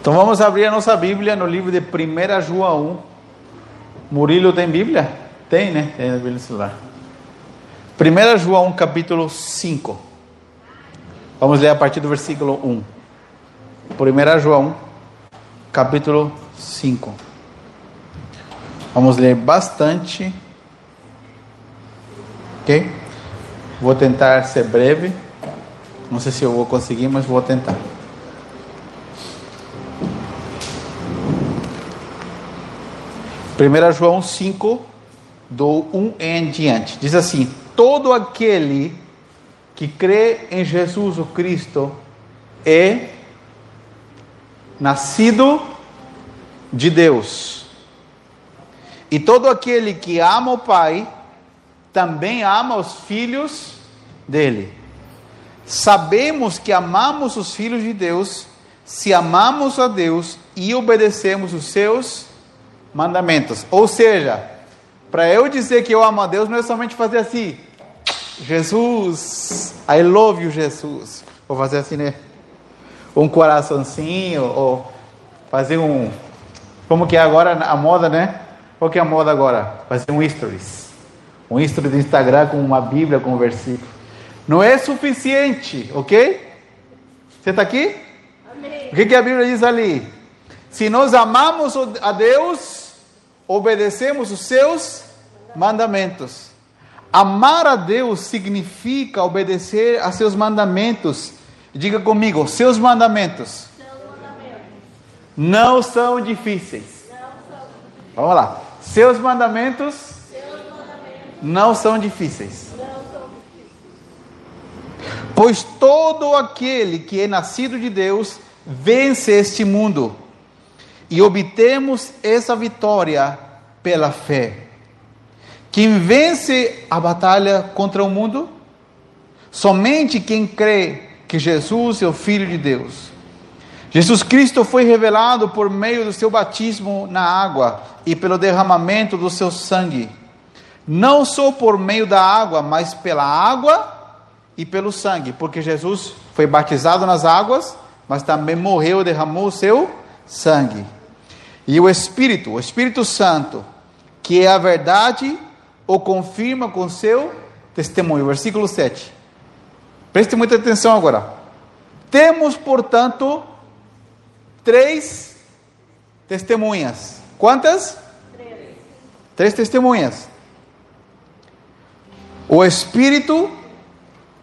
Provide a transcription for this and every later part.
Então vamos abrir a nossa Bíblia no livro de 1 João. Murilo tem Bíblia? Tem, né? Tem a Bíblia no celular. 1 João capítulo 5. Vamos ler a partir do versículo 1. 1 João capítulo 5. Vamos ler bastante. Ok? Vou tentar ser breve. Não sei se eu vou conseguir, mas vou tentar. 1 João 5, do 1 em diante. Diz assim: Todo aquele que crê em Jesus o Cristo é nascido de Deus. E todo aquele que ama o Pai também ama os filhos dele. Sabemos que amamos os filhos de Deus se amamos a Deus e obedecemos os seus mandamentos. Ou seja, para eu dizer que eu amo a Deus, não é somente fazer assim, Jesus, I love you, Jesus. Vou fazer assim, né? Um coraçãozinho, ou fazer um. Como que é agora a moda, né? Qual que é a moda agora? Fazer um stories. Um stories do Instagram com uma Bíblia, com um versículo. Não é suficiente, ok? Você está aqui? Amém. O que, que a Bíblia diz ali? Se nós amamos a Deus, obedecemos os seus mandamentos. Amar a Deus significa obedecer a seus mandamentos. Diga comigo, seus mandamentos, Não, são difíceis. Vamos lá. Seus mandamentos, Não, são difíceis. Pois todo aquele que é nascido de Deus vence este mundo e obtemos essa vitória pela fé. Quem vence a batalha contra o mundo? Somente quem crê que Jesus é o Filho de Deus. Jesus Cristo foi revelado por meio do seu batismo na água e pelo derramamento do seu sangue. Não só por meio da água, mas pela água e pelo sangue, porque Jesus foi batizado nas águas, mas também morreu e derramou o seu sangue. E o Espírito, o Espírito Santo, que é a verdade, o confirma com seu testemunho. Versículo 7. Preste muita atenção agora. Temos, portanto, três testemunhas. Quantas? Três. Três testemunhas. O Espírito,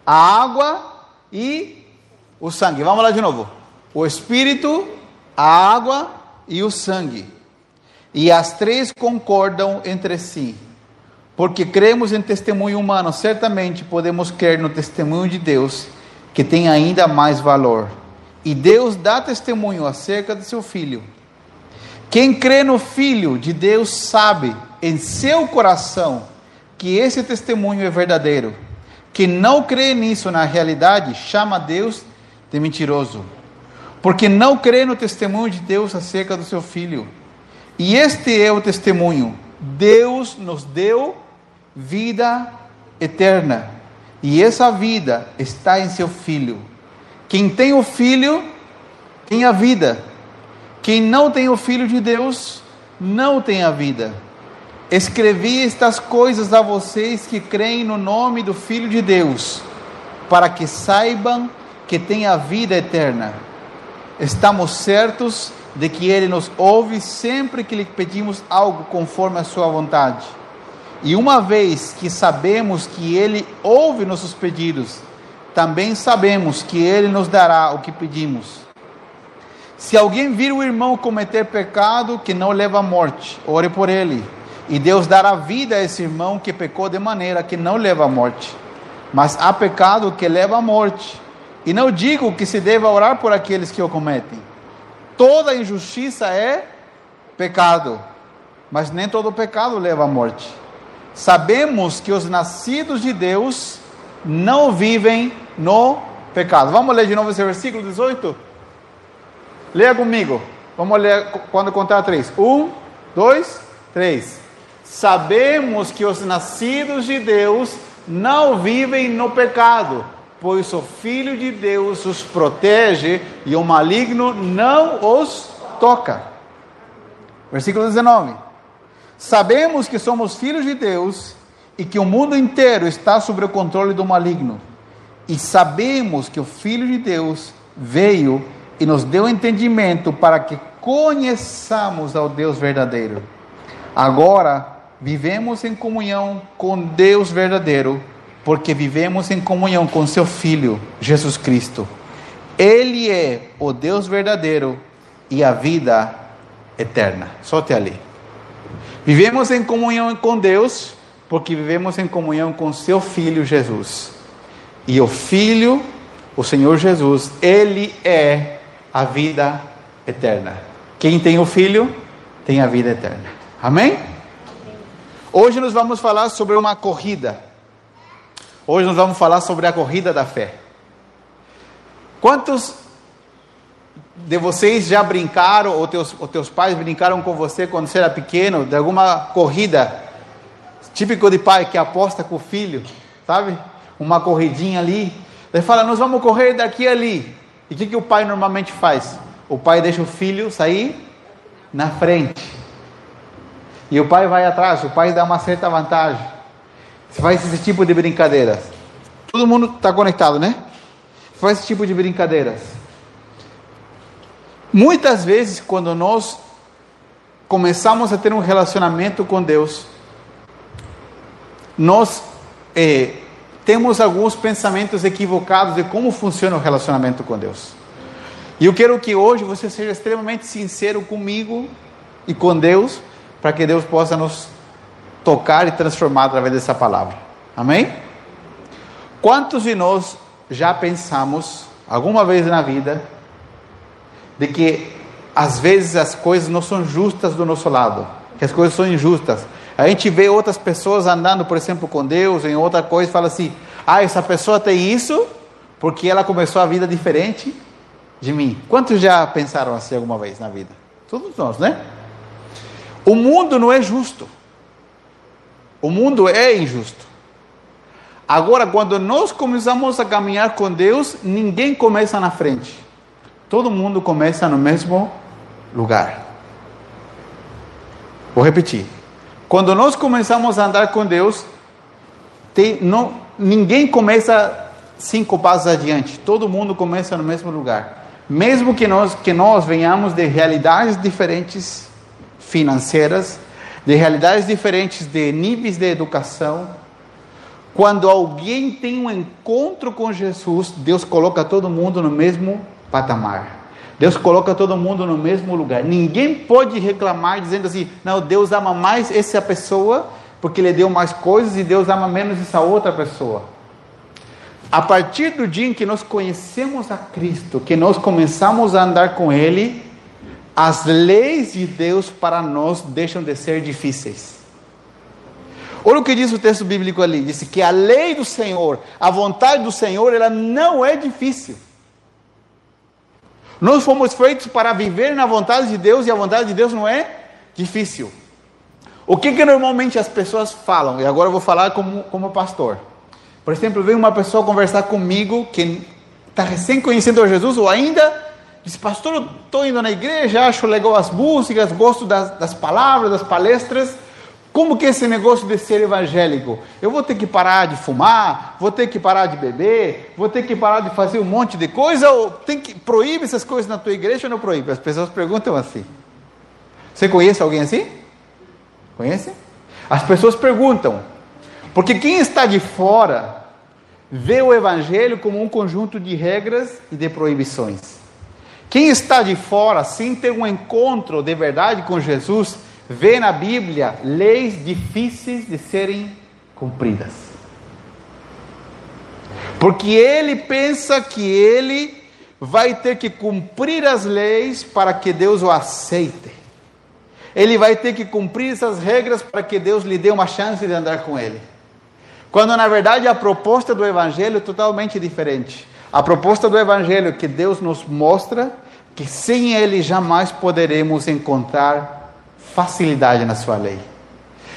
a água e o sangue. Vamos lá de novo. O Espírito, a água e o sangue. E as três concordam entre si. Porque cremos em testemunho humano, certamente podemos crer no testemunho de Deus, que tem ainda mais valor. E Deus dá testemunho acerca do seu filho. Quem crê no filho de Deus sabe em seu coração que esse testemunho é verdadeiro. Quem não crê nisso na realidade chama Deus de mentiroso porque não crê no testemunho de Deus acerca do seu filho. E este é o testemunho: Deus nos deu vida eterna, e essa vida está em seu filho. Quem tem o filho tem a vida. Quem não tem o filho de Deus não tem a vida. Escrevi estas coisas a vocês que creem no nome do Filho de Deus, para que saibam que têm a vida eterna estamos certos de que Ele nos ouve sempre que lhe pedimos algo conforme a Sua vontade. E uma vez que sabemos que Ele ouve nossos pedidos, também sabemos que Ele nos dará o que pedimos. Se alguém vir o irmão cometer pecado que não leva à morte, ore por ele, e Deus dará vida a esse irmão que pecou de maneira que não leva à morte. Mas há pecado que leva à morte. E não digo que se deva orar por aqueles que o cometem. Toda injustiça é pecado, mas nem todo pecado leva à morte. Sabemos que os nascidos de Deus não vivem no pecado. Vamos ler de novo esse versículo 18? Leia comigo. Vamos ler quando contar três. Um, dois, três. Sabemos que os nascidos de Deus não vivem no pecado pois o Filho de Deus os protege e o maligno não os toca. Versículo 19. Sabemos que somos filhos de Deus e que o mundo inteiro está sob o controle do maligno. E sabemos que o Filho de Deus veio e nos deu entendimento para que conheçamos ao Deus verdadeiro. Agora vivemos em comunhão com Deus verdadeiro, porque vivemos em comunhão com seu Filho, Jesus Cristo. Ele é o Deus verdadeiro e a vida eterna. Só até ali. Vivemos em comunhão com Deus, porque vivemos em comunhão com seu Filho Jesus. E o Filho, o Senhor Jesus, ele é a vida eterna. Quem tem o Filho tem a vida eterna. Amém? Hoje nós vamos falar sobre uma corrida. Hoje nós vamos falar sobre a corrida da fé. Quantos de vocês já brincaram, ou teus, ou teus pais brincaram com você quando você era pequeno, de alguma corrida? Típico de pai que aposta com o filho, sabe? Uma corridinha ali. Ele fala, nós vamos correr daqui ali. E o que, que o pai normalmente faz? O pai deixa o filho sair na frente. E o pai vai atrás, o pai dá uma certa vantagem. Você faz esse tipo de brincadeiras. Todo mundo está conectado, né? Faz esse tipo de brincadeiras. Muitas vezes, quando nós começamos a ter um relacionamento com Deus, nós eh, temos alguns pensamentos equivocados de como funciona o relacionamento com Deus. E eu quero que hoje você seja extremamente sincero comigo e com Deus, para que Deus possa nos tocar e transformar através dessa palavra. Amém? Quantos de nós já pensamos, alguma vez na vida, de que às vezes as coisas não são justas do nosso lado, que as coisas são injustas? A gente vê outras pessoas andando, por exemplo, com Deus, em outra coisa, e fala assim: ah, essa pessoa tem isso porque ela começou a vida diferente de mim. Quantos já pensaram assim alguma vez na vida? Todos nós, né? O mundo não é justo. O mundo é injusto. Agora, quando nós começamos a caminhar com Deus, ninguém começa na frente. Todo mundo começa no mesmo lugar. Vou repetir. Quando nós começamos a andar com Deus, tem, não, ninguém começa cinco passos adiante. Todo mundo começa no mesmo lugar mesmo que nós, que nós venhamos de realidades diferentes financeiras, de realidades diferentes de níveis de educação, quando alguém tem um encontro com Jesus, Deus coloca todo mundo no mesmo patamar. Deus coloca todo mundo no mesmo lugar. Ninguém pode reclamar dizendo assim: não, Deus ama mais essa pessoa porque Ele deu mais coisas e Deus ama menos essa outra pessoa. A partir do dia em que nós conhecemos a Cristo, que nós começamos a andar com Ele, as leis de Deus para nós deixam de ser difíceis. Olha o que diz o texto bíblico ali: diz que a lei do Senhor, a vontade do Senhor, ela não é difícil. Nós fomos feitos para viver na vontade de Deus e a vontade de Deus não é difícil. O que, que normalmente as pessoas falam? E agora eu vou falar como, como pastor. Por exemplo, vem uma pessoa conversar comigo que está recém conhecendo Jesus ou ainda diz, pastor, estou indo na igreja, acho legal as músicas, gosto das, das palavras, das palestras. Como que esse negócio de ser evangélico? Eu vou ter que parar de fumar, vou ter que parar de beber, vou ter que parar de fazer um monte de coisa, ou tem que proíbe essas coisas na tua igreja ou não proíbe? As pessoas perguntam assim. Você conhece alguém assim? Conhece? As pessoas perguntam, porque quem está de fora vê o Evangelho como um conjunto de regras e de proibições. Quem está de fora, sem ter um encontro de verdade com Jesus, vê na Bíblia leis difíceis de serem cumpridas. Porque ele pensa que ele vai ter que cumprir as leis para que Deus o aceite. Ele vai ter que cumprir essas regras para que Deus lhe dê uma chance de andar com ele. Quando na verdade a proposta do Evangelho é totalmente diferente. A proposta do Evangelho que Deus nos mostra que sem Ele jamais poderemos encontrar facilidade na Sua lei.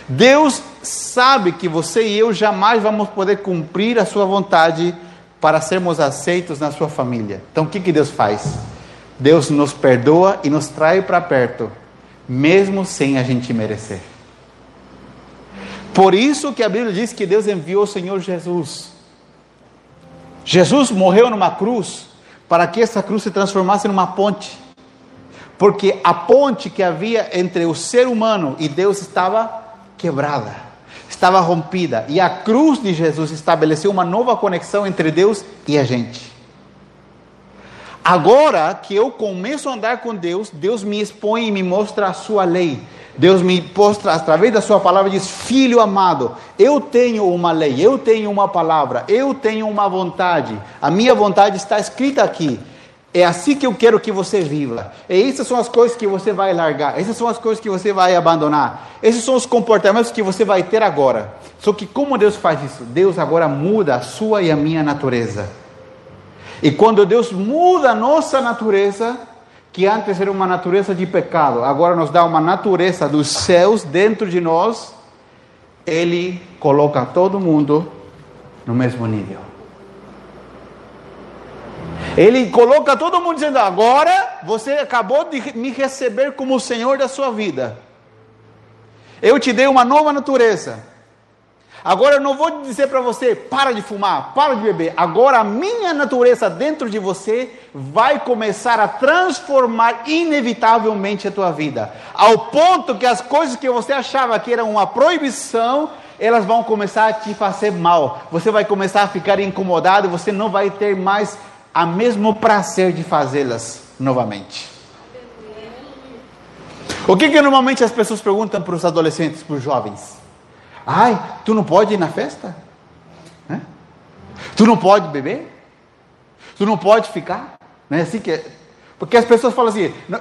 Deus sabe que você e eu jamais vamos poder cumprir a Sua vontade para sermos aceitos na sua família. Então o que, que Deus faz? Deus nos perdoa e nos traz para perto, mesmo sem a gente merecer. Por isso que a Bíblia diz que Deus enviou o Senhor Jesus. Jesus morreu numa cruz para que essa cruz se transformasse numa ponte. Porque a ponte que havia entre o ser humano e Deus estava quebrada, estava rompida. E a cruz de Jesus estabeleceu uma nova conexão entre Deus e a gente. Agora que eu começo a andar com Deus, Deus me expõe e me mostra a sua lei. Deus me mostra através da sua palavra diz: "Filho amado, eu tenho uma lei, eu tenho uma palavra, eu tenho uma vontade. A minha vontade está escrita aqui. É assim que eu quero que você viva. E essas são as coisas que você vai largar. Essas são as coisas que você vai abandonar. Esses são os comportamentos que você vai ter agora. Só que como Deus faz isso? Deus agora muda a sua e a minha natureza. E quando Deus muda a nossa natureza, que antes era uma natureza de pecado, agora nos dá uma natureza dos céus dentro de nós, Ele coloca todo mundo no mesmo nível. Ele coloca todo mundo dizendo: agora você acabou de me receber como o Senhor da sua vida. Eu te dei uma nova natureza. Agora eu não vou dizer para você, para de fumar, para de beber. Agora a minha natureza dentro de você vai começar a transformar inevitavelmente a tua vida. Ao ponto que as coisas que você achava que eram uma proibição, elas vão começar a te fazer mal. Você vai começar a ficar incomodado, você não vai ter mais a mesmo prazer de fazê-las novamente. O que, que normalmente as pessoas perguntam para os adolescentes, para os jovens? Ai, tu não pode ir na festa? Né? Tu não pode beber? Tu não pode ficar? Não é assim que é? Porque as pessoas falam assim, não,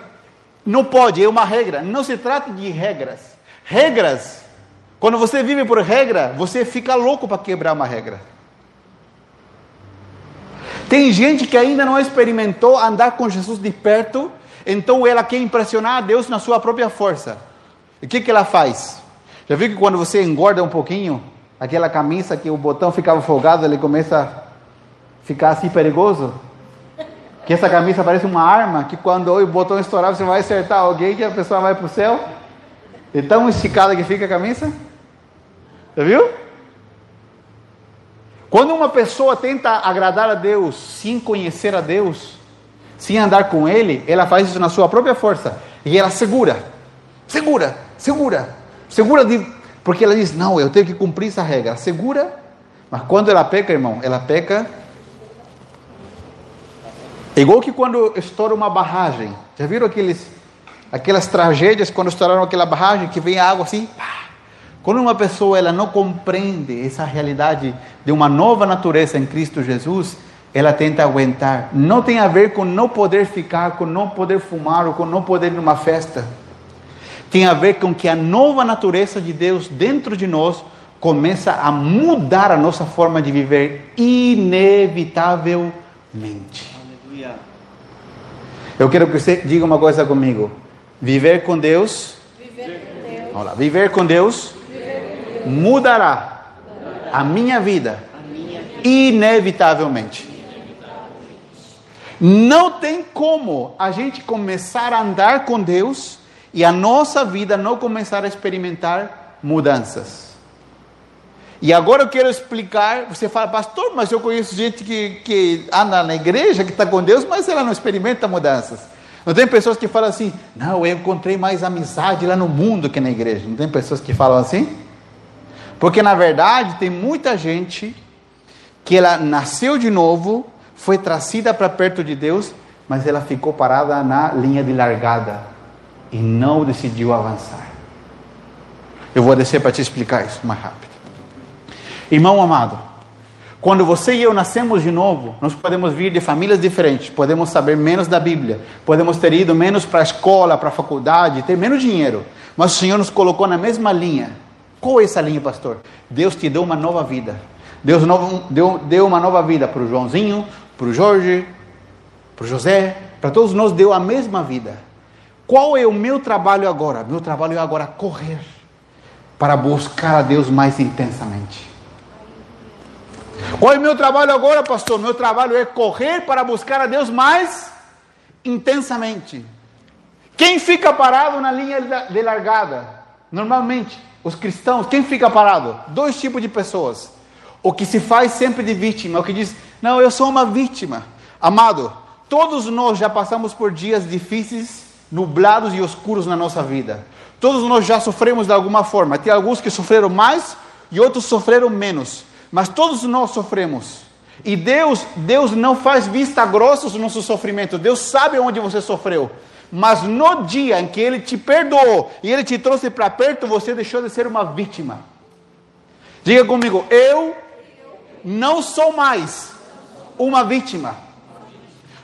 não pode, é uma regra. Não se trata de regras. Regras, quando você vive por regra, você fica louco para quebrar uma regra. Tem gente que ainda não experimentou andar com Jesus de perto, então ela quer impressionar a Deus na sua própria força. E o que, que ela faz? Já viu que quando você engorda um pouquinho, aquela camisa que o botão ficava folgado, ele começa a ficar assim perigoso? Que essa camisa parece uma arma, que quando o botão estourar você vai acertar alguém que a pessoa vai para o céu. É tão esticada que fica a camisa. Já viu? Quando uma pessoa tenta agradar a Deus sem conhecer a Deus, sem andar com Ele, ela faz isso na sua própria força. E ela segura, segura, segura, Segura de. Porque ela diz: Não, eu tenho que cumprir essa regra. Segura. Mas quando ela peca, irmão, ela peca. Igual que quando estoura uma barragem. Já viram aqueles, aquelas tragédias quando estouraram aquela barragem que vem a água assim? Quando uma pessoa ela não compreende essa realidade de uma nova natureza em Cristo Jesus, ela tenta aguentar. Não tem a ver com não poder ficar, com não poder fumar ou com não poder ir numa festa tem a ver com que a nova natureza de Deus dentro de nós começa a mudar a nossa forma de viver inevitavelmente. Aleluia. Eu quero que você diga uma coisa comigo. Viver com Deus, viver com Deus, viver com Deus, viver com Deus mudará, mudará a minha vida, a minha vida inevitavelmente. Não tem como a gente começar a andar com Deus e a nossa vida não começar a experimentar mudanças. E agora eu quero explicar. Você fala, pastor, mas eu conheço gente que, que anda na igreja, que está com Deus, mas ela não experimenta mudanças. Não tem pessoas que falam assim, não, eu encontrei mais amizade lá no mundo que na igreja. Não tem pessoas que falam assim? Porque na verdade tem muita gente que ela nasceu de novo, foi trazida para perto de Deus, mas ela ficou parada na linha de largada e não decidiu avançar. Eu vou descer para te explicar isso mais rápido. Irmão amado, quando você e eu nascemos de novo, nós podemos vir de famílias diferentes, podemos saber menos da Bíblia, podemos ter ido menos para a escola, para a faculdade, ter menos dinheiro, mas o Senhor nos colocou na mesma linha. Qual é essa linha, pastor? Deus te deu uma nova vida. Deus deu, deu uma nova vida para o Joãozinho, para o Jorge, para o José, para todos nós deu a mesma vida. Qual é o meu trabalho agora? Meu trabalho é agora correr para buscar a Deus mais intensamente. Qual é o meu trabalho agora, pastor? Meu trabalho é correr para buscar a Deus mais intensamente. Quem fica parado na linha de largada? Normalmente, os cristãos, quem fica parado? Dois tipos de pessoas. O que se faz sempre de vítima, o que diz, não, eu sou uma vítima. Amado, todos nós já passamos por dias difíceis, nublados e escuros na nossa vida. Todos nós já sofremos de alguma forma. Tem alguns que sofreram mais e outros sofreram menos. Mas todos nós sofremos. E Deus, Deus não faz vista grossa do nosso sofrimento. Deus sabe onde você sofreu. Mas no dia em que Ele te perdoou e Ele te trouxe para perto, você deixou de ser uma vítima. Diga comigo, eu não sou mais uma vítima.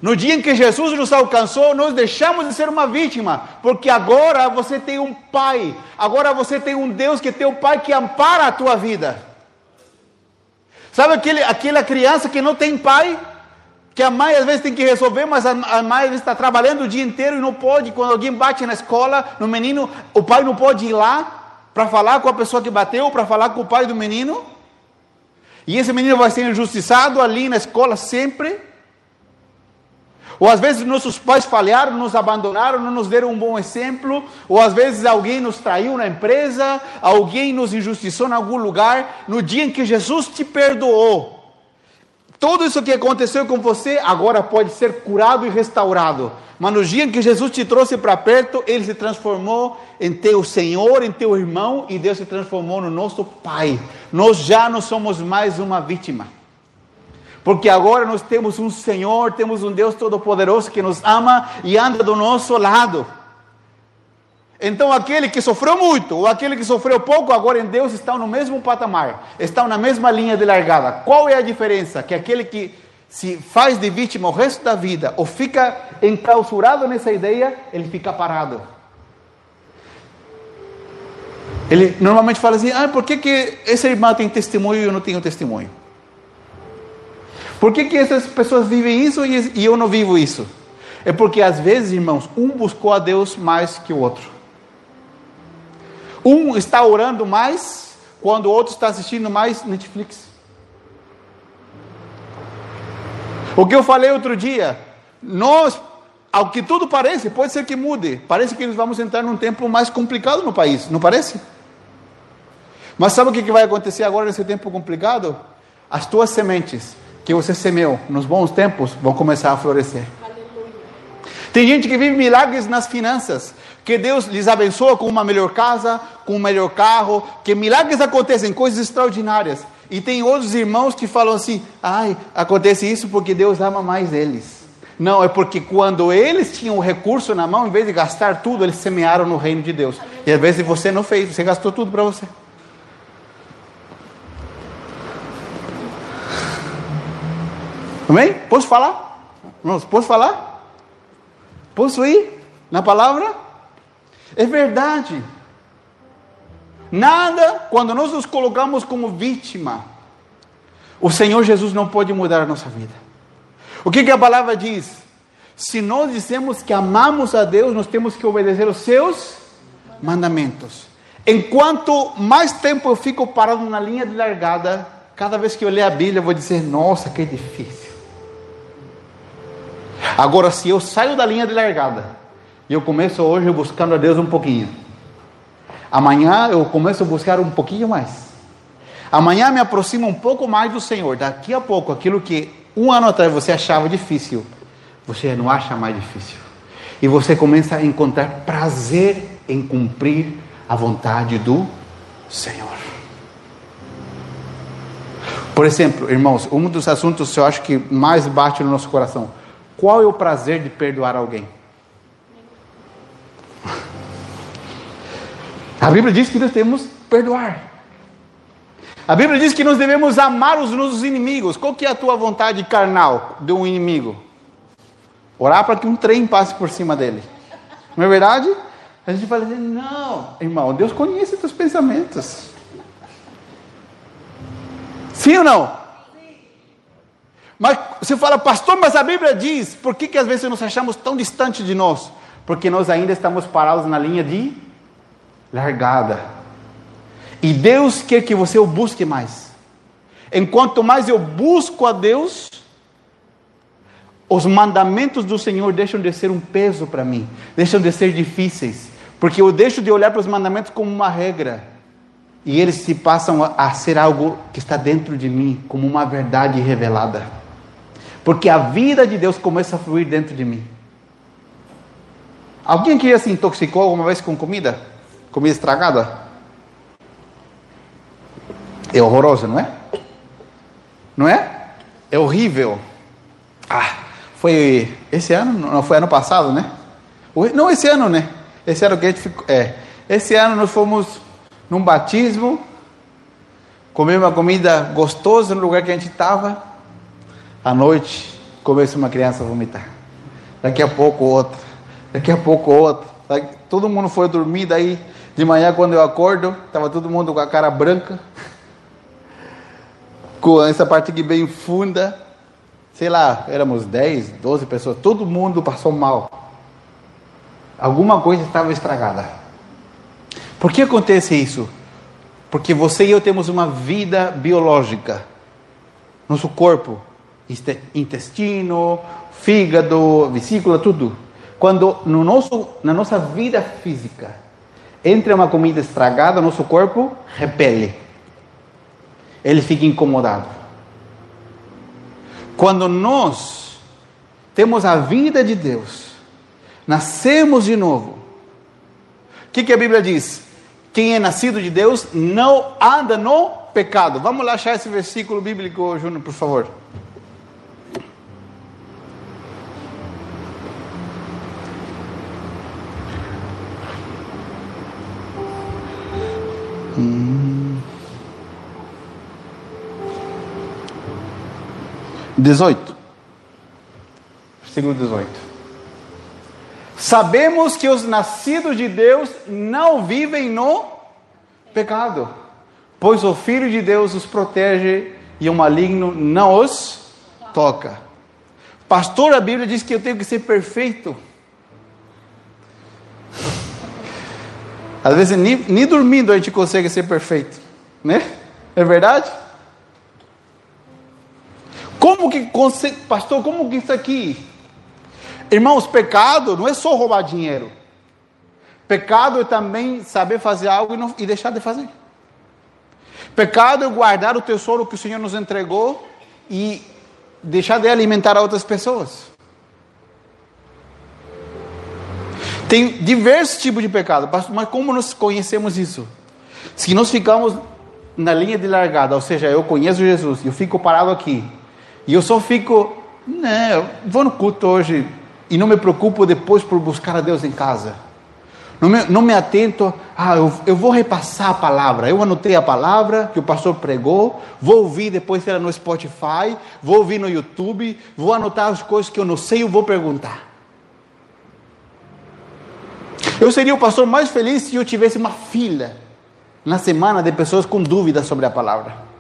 No dia em que Jesus nos alcançou, nós deixamos de ser uma vítima, porque agora você tem um pai, agora você tem um Deus que tem um pai que ampara a tua vida. Sabe aquele, aquela criança que não tem pai? Que a mãe às vezes tem que resolver, mas a, a mãe às vezes está trabalhando o dia inteiro e não pode. Quando alguém bate na escola, no menino, o pai não pode ir lá para falar com a pessoa que bateu, para falar com o pai do menino. E esse menino vai ser injustiçado ali na escola sempre. Ou às vezes nossos pais falharam, nos abandonaram, não nos deram um bom exemplo. Ou às vezes alguém nos traiu na empresa, alguém nos injustiçou em algum lugar. No dia em que Jesus te perdoou, tudo isso que aconteceu com você agora pode ser curado e restaurado. Mas no dia em que Jesus te trouxe para perto, ele se transformou em teu Senhor, em teu irmão, e Deus se transformou no nosso Pai. Nós já não somos mais uma vítima. Porque agora nós temos um Senhor, temos um Deus Todo-Poderoso que nos ama e anda do nosso lado. Então, aquele que sofreu muito ou aquele que sofreu pouco, agora em Deus estão no mesmo patamar, estão na mesma linha de largada. Qual é a diferença? Que aquele que se faz de vítima o resto da vida ou fica enclausurado nessa ideia, ele fica parado. Ele normalmente fala assim: ah, por que, que esse irmão tem testemunho e eu não tenho testemunho? Por que, que essas pessoas vivem isso e eu não vivo isso? É porque às vezes, irmãos, um buscou a Deus mais que o outro. Um está orando mais quando o outro está assistindo mais Netflix. O que eu falei outro dia, nós, ao que tudo parece, pode ser que mude. Parece que nós vamos entrar num tempo mais complicado no país, não parece? Mas sabe o que vai acontecer agora nesse tempo complicado? As tuas sementes que você semeou nos bons tempos vão começar a florescer. Tem gente que vive milagres nas finanças, que Deus lhes abençoa com uma melhor casa, com um melhor carro, que milagres acontecem, coisas extraordinárias. E tem outros irmãos que falam assim: ai, acontece isso porque Deus ama mais eles. Não, é porque quando eles tinham o recurso na mão, em vez de gastar tudo, eles semearam no reino de Deus. E às vezes você não fez, você gastou tudo para você. Amém? Posso falar? Irmãos, posso falar? Posso ir na palavra? É verdade. Nada, quando nós nos colocamos como vítima, o Senhor Jesus não pode mudar a nossa vida. O que, que a palavra diz? Se nós dizemos que amamos a Deus, nós temos que obedecer os seus mandamentos. Enquanto mais tempo eu fico parado na linha de largada, cada vez que eu ler a Bíblia, eu vou dizer: Nossa, que difícil. Agora, se eu saio da linha de largada e eu começo hoje buscando a Deus um pouquinho, amanhã eu começo a buscar um pouquinho mais. Amanhã me aproximo um pouco mais do Senhor. Daqui a pouco, aquilo que um ano atrás você achava difícil, você não acha mais difícil. E você começa a encontrar prazer em cumprir a vontade do Senhor. Por exemplo, irmãos, um dos assuntos que eu acho que mais bate no nosso coração qual é o prazer de perdoar alguém? A Bíblia diz que nós temos que perdoar. A Bíblia diz que nós devemos amar os nossos inimigos. Qual que é a tua vontade carnal de um inimigo? Orar para que um trem passe por cima dele. Não é verdade? A gente fala assim, não, irmão, Deus conhece teus pensamentos. Sim ou não? Mas você fala, pastor, mas a Bíblia diz, por que, que às vezes nos achamos tão distantes de nós? Porque nós ainda estamos parados na linha de largada. E Deus quer que você o busque mais. enquanto mais eu busco a Deus, os mandamentos do Senhor deixam de ser um peso para mim, deixam de ser difíceis, porque eu deixo de olhar para os mandamentos como uma regra e eles se passam a ser algo que está dentro de mim, como uma verdade revelada. Porque a vida de Deus começa a fluir dentro de mim. Alguém aqui já se intoxicou alguma vez com comida? Comida estragada? É horroroso, não é? Não é? É horrível. Ah, foi esse ano? Não foi ano passado, né? Não, esse ano, né? Esse ano que a gente ficou. É. Esse ano nós fomos num batismo, comer uma comida gostosa no lugar que a gente estava. À noite, começa uma criança a vomitar. Daqui a pouco outra. Daqui a pouco outra. Todo mundo foi dormir, daí de manhã quando eu acordo, estava todo mundo com a cara branca. Com essa parte aqui bem funda. Sei lá, éramos 10, 12 pessoas. Todo mundo passou mal. Alguma coisa estava estragada. Por que acontece isso? Porque você e eu temos uma vida biológica. Nosso corpo, intestino, fígado, vesícula, tudo. Quando no nosso, na nossa vida física entra uma comida estragada, nosso corpo repele. Ele fica incomodado. Quando nós temos a vida de Deus, nascemos de novo, o que, que a Bíblia diz? Quem é nascido de Deus não anda no pecado. Vamos lá achar esse versículo bíblico, Júnior, por favor. 18. Versículo 18. Sabemos que os nascidos de Deus não vivem no pecado, pois o Filho de Deus os protege e o maligno não os toca. Pastor, a Bíblia diz que eu tenho que ser perfeito. Às vezes nem, nem dormindo a gente consegue ser perfeito, né? É verdade? Como que, pastor, como que isso aqui Irmãos, pecado não é só roubar dinheiro. Pecado é também saber fazer algo e, não, e deixar de fazer. Pecado é guardar o tesouro que o Senhor nos entregou e deixar de alimentar outras pessoas. Tem diversos tipos de pecado, mas como nós conhecemos isso? Se nós ficamos na linha de largada, ou seja, eu conheço Jesus, eu fico parado aqui, e eu só fico, não, vou no culto hoje, e não me preocupo depois por buscar a Deus em casa. Não me, não me atento, ah, eu, eu, vou repassar a palavra. Eu anotei a palavra que o pastor pregou, vou ouvir depois ela no Spotify, vou ouvir no YouTube, vou anotar as coisas que eu não sei e vou perguntar. Eu seria o pastor mais feliz se eu tivesse uma fila na semana de pessoas com dúvidas sobre a palavra.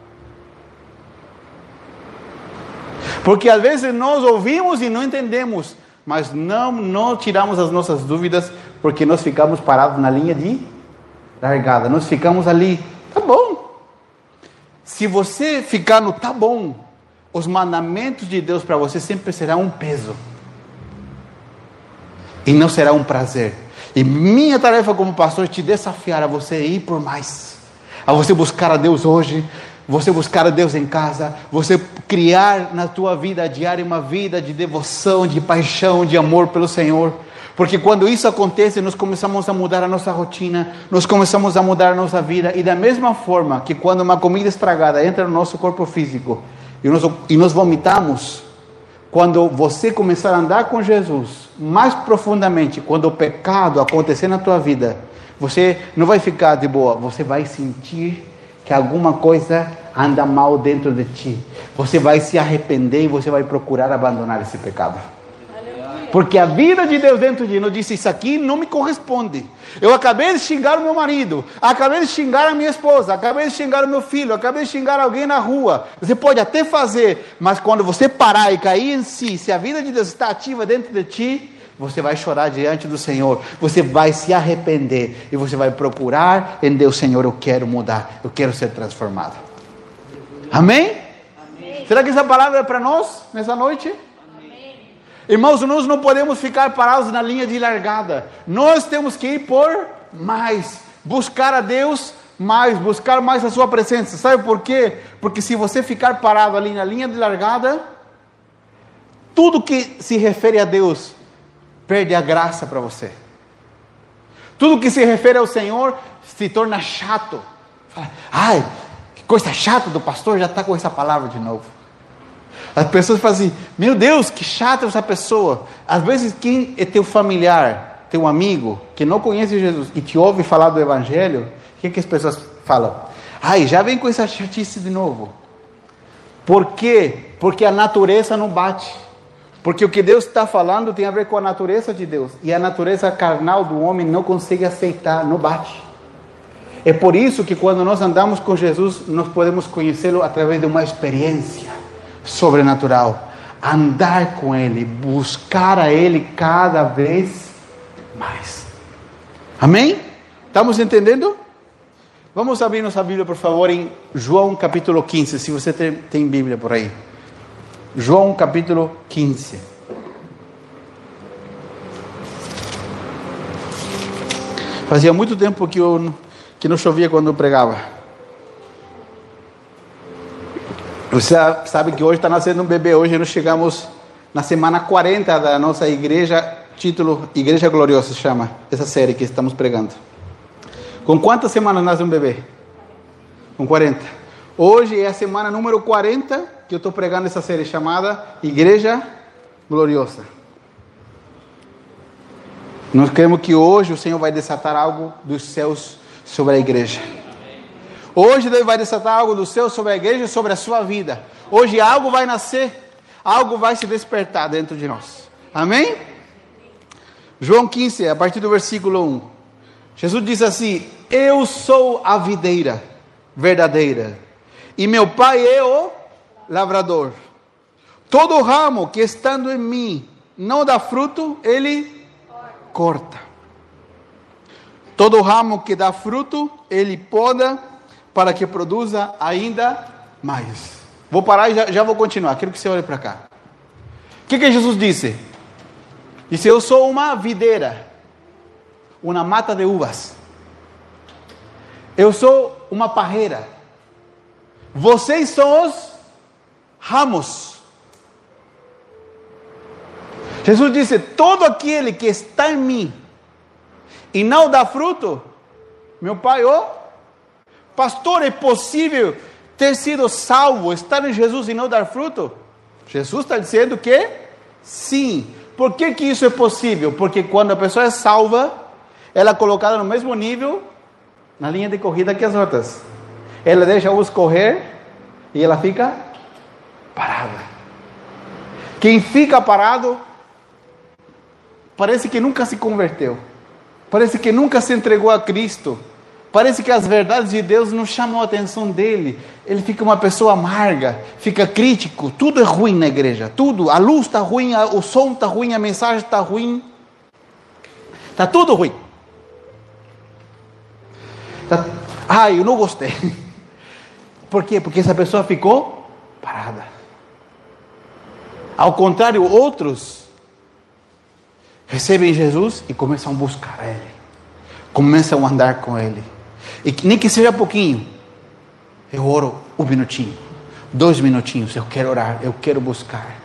Porque às vezes nós ouvimos e não entendemos mas não, não tiramos as nossas dúvidas porque nós ficamos parados na linha de largada. Nós ficamos ali, tá bom. Se você ficar no tá bom, os mandamentos de Deus para você sempre serão um peso e não será um prazer. E minha tarefa como pastor é te desafiar a você ir por mais, a você buscar a Deus hoje, você buscar a Deus em casa, você criar na tua vida diária uma vida de devoção, de paixão, de amor pelo Senhor. Porque quando isso acontece, nós começamos a mudar a nossa rotina, nós começamos a mudar a nossa vida, e da mesma forma que quando uma comida estragada entra no nosso corpo físico e nós, e nós vomitamos, quando você começar a andar com Jesus mais profundamente, quando o pecado acontecer na tua vida, você não vai ficar de boa, você vai sentir que alguma coisa anda mal dentro de ti. Você vai se arrepender e você vai procurar abandonar esse pecado. Porque a vida de Deus dentro de nós disse: Isso aqui não me corresponde. Eu acabei de xingar o meu marido, acabei de xingar a minha esposa, acabei de xingar o meu filho, acabei de xingar alguém na rua. Você pode até fazer, mas quando você parar e cair em si, se a vida de Deus está ativa dentro de ti, você vai chorar diante do Senhor, você vai se arrepender e você vai procurar em Deus, Senhor, eu quero mudar, eu quero ser transformado. Amém? Será que essa palavra é para nós nessa noite? Irmãos, nós não podemos ficar parados na linha de largada. Nós temos que ir por mais, buscar a Deus mais, buscar mais a sua presença. Sabe por quê? Porque se você ficar parado ali na linha de largada, tudo que se refere a Deus perde a graça para você. Tudo que se refere ao Senhor se torna chato. Ai, que coisa chata do pastor, já está com essa palavra de novo. As pessoas falam assim: Meu Deus, que chata essa pessoa. Às vezes, quem é teu familiar, teu amigo, que não conhece Jesus e te ouve falar do Evangelho, o que, que as pessoas falam? Ai, já vem com essa chatice de novo. Por quê? Porque a natureza não bate. Porque o que Deus está falando tem a ver com a natureza de Deus. E a natureza carnal do homem não consegue aceitar, não bate. É por isso que quando nós andamos com Jesus, nós podemos conhecê-lo através de uma experiência sobrenatural. Andar com Ele, buscar a Ele cada vez mais. Amém? Estamos entendendo? Vamos abrir nossa Bíblia, por favor, em João capítulo 15, se você tem, tem Bíblia por aí. João capítulo 15. Fazia muito tempo que, eu, que não chovia quando eu pregava. Você sabe que hoje está nascendo um bebê. Hoje nós chegamos na semana 40 da nossa igreja, título Igreja Gloriosa se chama, essa série que estamos pregando. Com quantas semanas nasce um bebê? Com 40. Hoje é a semana número 40 que eu estou pregando essa série chamada Igreja Gloriosa. Nós queremos que hoje o Senhor vai desatar algo dos céus sobre a igreja. Hoje Deus vai desatar algo do céu sobre a igreja sobre a sua vida. Hoje algo vai nascer, algo vai se despertar dentro de nós. Amém? João 15, a partir do versículo 1. Jesus diz assim: Eu sou a videira verdadeira, e meu pai é o lavrador. Todo ramo que estando em mim não dá fruto, ele corta. Todo ramo que dá fruto, ele poda para que produza ainda mais. Vou parar e já, já vou continuar. Quero que você olhe para cá. O que, que Jesus disse? Disse: Eu sou uma videira, uma mata de uvas. Eu sou uma parreira. Vocês são os ramos. Jesus disse: Todo aquele que está em mim e não dá fruto, meu Pai, oh, pastor, é possível ter sido salvo, estar em Jesus e não dar fruto? Jesus está dizendo que sim. Por que, que isso é possível? Porque quando a pessoa é salva, ela é colocada no mesmo nível na linha de corrida que as outras. Ela deixa os correr e ela fica parada. Quem fica parado parece que nunca se converteu. Parece que nunca se entregou a Cristo. Parece que as verdades de Deus não chamam a atenção dele. Ele fica uma pessoa amarga, fica crítico. Tudo é ruim na igreja. Tudo. A luz está ruim, o som está ruim, a mensagem está ruim. Está tudo ruim. Tá... Ah, eu não gostei. Por quê? Porque essa pessoa ficou parada. Ao contrário, outros recebem Jesus e começam a buscar Ele, começam a andar com Ele, e nem que seja pouquinho, eu oro um minutinho, dois minutinhos, eu quero orar, eu quero buscar,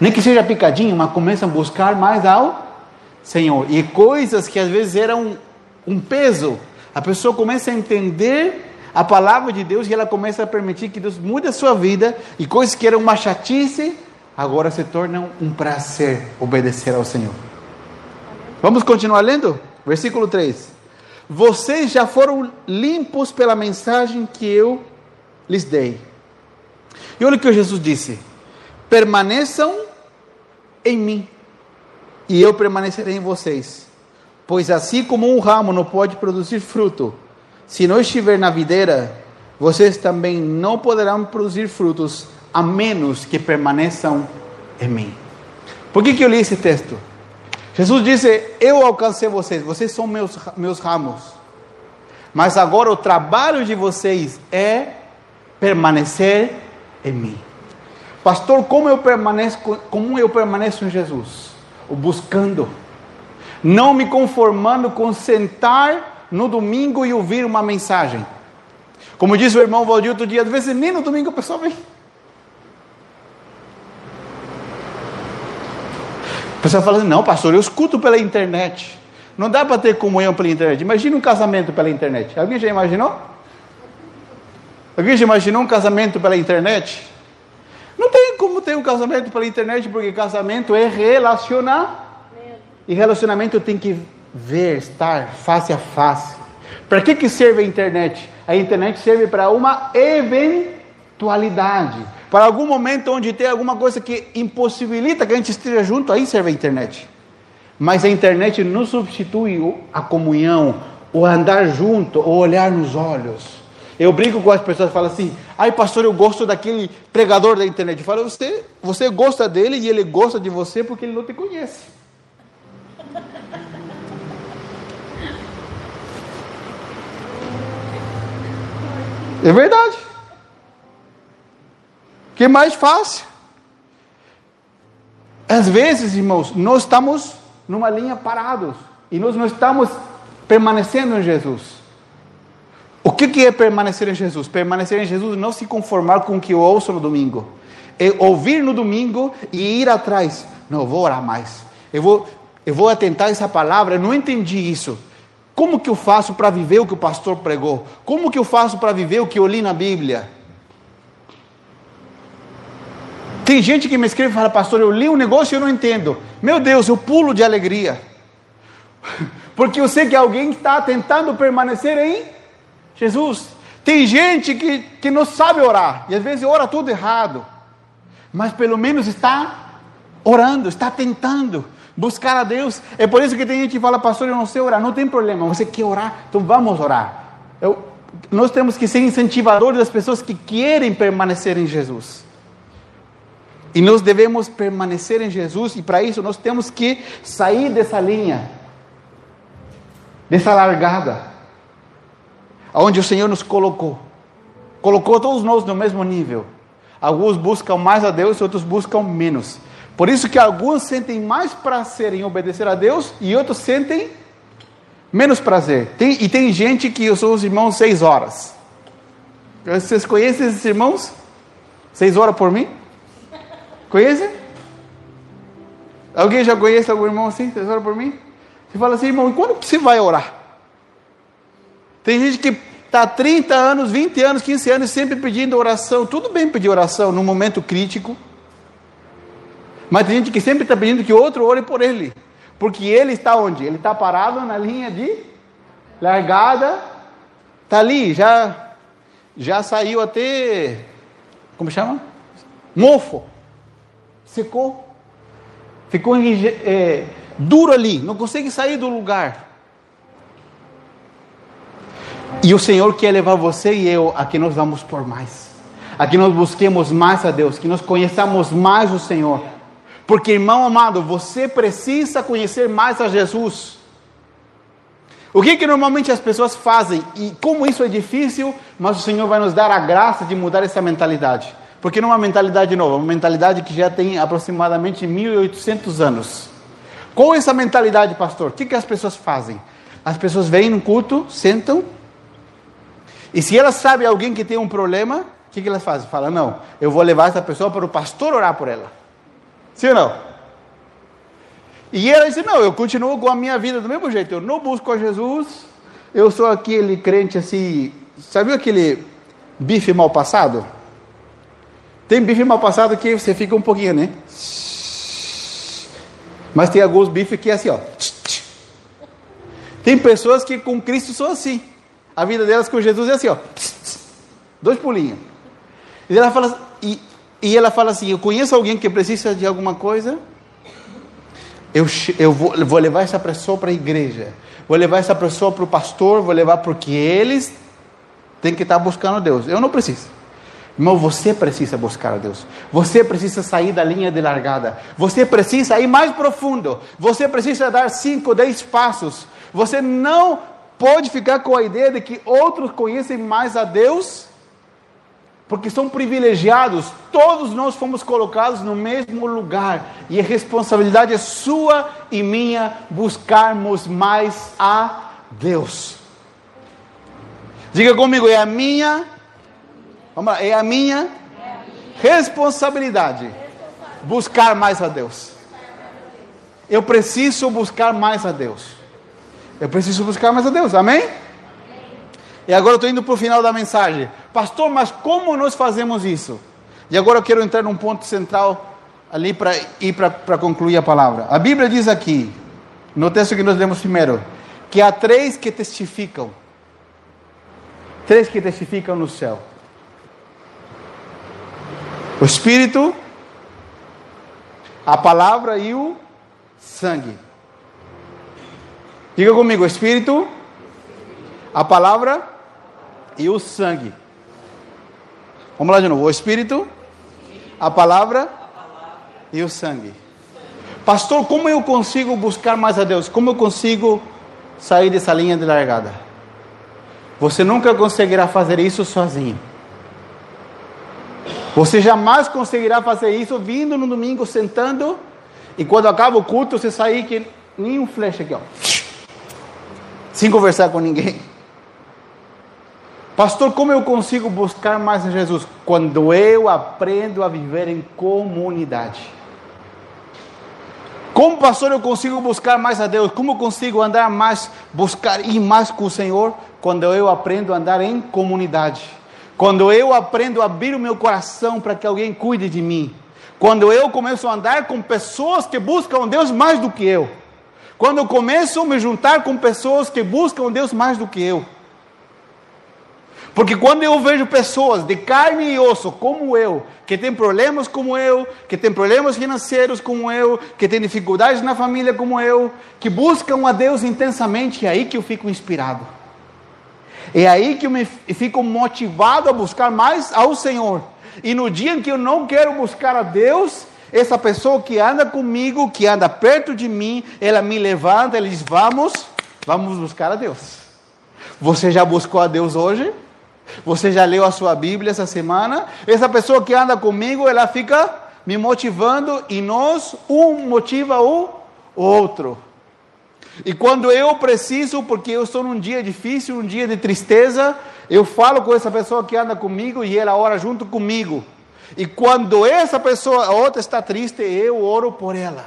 nem que seja picadinho, mas começam a buscar mais ao Senhor, e coisas que às vezes eram um peso, a pessoa começa a entender a palavra de Deus e ela começa a permitir que Deus mude a sua vida e coisas que eram uma chatice agora se tornam um prazer obedecer ao Senhor. Vamos continuar lendo? Versículo 3. Vocês já foram limpos pela mensagem que eu lhes dei. E olha o que Jesus disse: permaneçam em mim, e eu permanecerei em vocês. Pois assim como um ramo não pode produzir fruto, se não estiver na videira, vocês também não poderão produzir frutos a menos que permaneçam em mim. Por que, que eu li esse texto? Jesus disse: Eu alcancei vocês, vocês são meus, meus ramos. Mas agora o trabalho de vocês é permanecer em mim. Pastor, como eu permaneço, como eu permaneço em Jesus? O buscando, não me conformando com sentar no domingo e ouvir uma mensagem. Como disse o irmão Valdir outro dia, às vezes nem no domingo a pessoa vem. Pessoa fala assim, não, pastor, eu escuto pela internet. Não dá para ter comunhão pela internet. Imagina um casamento pela internet. Alguém já imaginou? Alguém já imaginou um casamento pela internet? Não tem como ter um casamento pela internet, porque casamento é relacionar. E relacionamento tem que ver, estar face a face. Para que, que serve a internet? A internet serve para uma eventualidade. Para algum momento onde tem alguma coisa que impossibilita que a gente esteja junto, aí serve a internet. Mas a internet não substitui a comunhão, o andar junto, o olhar nos olhos. Eu brinco com as pessoas e falo assim: ai, pastor, eu gosto daquele pregador da internet. Eu falo, você, você gosta dele e ele gosta de você porque ele não te conhece. É verdade. Que mais fácil. Às vezes, irmãos, nós estamos numa linha parados e nós não estamos permanecendo em Jesus. O que, é permanecer em Jesus? Permanecer em Jesus não se conformar com o que eu ouço no domingo. É ouvir no domingo e ir atrás. Não, vou orar mais. Eu vou, eu vou atentar essa palavra. Eu não entendi isso. Como que eu faço para viver o que o pastor pregou? Como que eu faço para viver o que eu li na Bíblia? Tem gente que me escreve e fala, pastor, eu li um negócio e eu não entendo. Meu Deus, eu pulo de alegria. Porque eu sei que alguém está tentando permanecer em Jesus. Tem gente que, que não sabe orar, e às vezes ora tudo errado, mas pelo menos está orando, está tentando buscar a Deus. É por isso que tem gente que fala, pastor, eu não sei orar. Não tem problema, você quer orar? Então vamos orar. Eu, nós temos que ser incentivadores das pessoas que querem permanecer em Jesus. E nós devemos permanecer em Jesus, e para isso nós temos que sair dessa linha, dessa largada onde o Senhor nos colocou. Colocou todos nós no mesmo nível. Alguns buscam mais a Deus, outros buscam menos. Por isso que alguns sentem mais prazer em obedecer a Deus e outros sentem menos prazer. Tem, e tem gente que eu sou os irmãos seis horas. Vocês conhecem esses irmãos? Seis horas por mim? Conhecem? Alguém já conhece algum irmão assim? Seis horas por mim? Você fala assim, irmão, e quando você vai orar? Tem gente que está 30 anos, 20 anos, 15 anos sempre pedindo oração. Tudo bem pedir oração num momento crítico. Mas tem gente que sempre está pedindo que outro ore por ele. Porque ele está onde? Ele está parado na linha de largada. Está ali, já, já saiu até. Como chama? Mofo. Secou. Ficou é, duro ali. Não consegue sair do lugar. E o Senhor quer levar você e eu a que nós vamos por mais, a que nós busquemos mais a Deus, que nós conheçamos mais o Senhor. Porque, irmão amado, você precisa conhecer mais a Jesus. O que, que normalmente as pessoas fazem? E como isso é difícil, mas o Senhor vai nos dar a graça de mudar essa mentalidade. Porque não é uma mentalidade nova, é uma mentalidade que já tem aproximadamente 1800 anos. É essa mentalidade, pastor? O que, que as pessoas fazem? As pessoas vêm no culto, sentam, e se elas sabem alguém que tem um problema, o que, que elas fazem? Falam, não, eu vou levar essa pessoa para o pastor orar por ela. Sim ou não? E ela disse, não, eu continuo com a minha vida do mesmo jeito, eu não busco a Jesus, eu sou aquele crente assim, sabe aquele bife mal passado? Tem bife mal passado que você fica um pouquinho, né? Mas tem alguns bifes que é assim, ó. Tem pessoas que com Cristo são assim. A vida delas com Jesus é assim, ó. Dois pulinhos. E ela fala, e, e ela fala assim: Eu conheço alguém que precisa de alguma coisa. Eu, eu vou, vou levar essa pessoa para a igreja. Vou levar essa pessoa para o pastor. Vou levar porque eles têm que estar buscando Deus. Eu não preciso. Irmão, você precisa buscar a Deus. Você precisa sair da linha de largada. Você precisa ir mais profundo. Você precisa dar cinco, dez passos. Você não pode ficar com a ideia de que outros conhecem mais a Deus porque são privilegiados. Todos nós fomos colocados no mesmo lugar e a responsabilidade é sua e minha buscarmos mais a Deus. Diga comigo, é a minha, vamos lá, é a minha responsabilidade buscar mais a Deus. Eu preciso buscar mais a Deus. Eu preciso buscar mais a Deus, amém? E agora eu estou indo para o final da mensagem. Pastor, mas como nós fazemos isso? E agora eu quero entrar num ponto central ali para ir para concluir a palavra. A Bíblia diz aqui, no texto que nós lemos primeiro, que há três que testificam. Três que testificam no céu: o Espírito, a palavra e o sangue. Diga comigo: o Espírito, a palavra e o sangue. Vamos lá de novo: o Espírito, a palavra e o sangue. Pastor, como eu consigo buscar mais a Deus? Como eu consigo sair dessa linha de largada? Você nunca conseguirá fazer isso sozinho. Você jamais conseguirá fazer isso vindo no domingo, sentando, e quando acaba o culto, você sair que nem um flash aqui, ó, sem conversar com ninguém. Pastor, como eu consigo buscar mais a Jesus? Quando eu aprendo a viver em comunidade. Como pastor eu consigo buscar mais a Deus? Como eu consigo andar mais, buscar ir mais com o Senhor? Quando eu aprendo a andar em comunidade. Quando eu aprendo a abrir o meu coração para que alguém cuide de mim. Quando eu começo a andar com pessoas que buscam Deus mais do que eu. Quando eu começo a me juntar com pessoas que buscam Deus mais do que eu. Porque quando eu vejo pessoas de carne e osso como eu, que tem problemas como eu, que tem problemas financeiros como eu, que tem dificuldades na família como eu, que buscam a Deus intensamente, é aí que eu fico inspirado. É aí que eu me fico motivado a buscar mais ao Senhor. E no dia em que eu não quero buscar a Deus, essa pessoa que anda comigo, que anda perto de mim, ela me levanta, ela diz: Vamos, vamos buscar a Deus. Você já buscou a Deus hoje? Você já leu a sua Bíblia essa semana? Essa pessoa que anda comigo, ela fica me motivando e nós, um motiva o outro. E quando eu preciso, porque eu estou num dia difícil, um dia de tristeza, eu falo com essa pessoa que anda comigo e ela ora junto comigo. E quando essa pessoa, a outra está triste, eu oro por ela.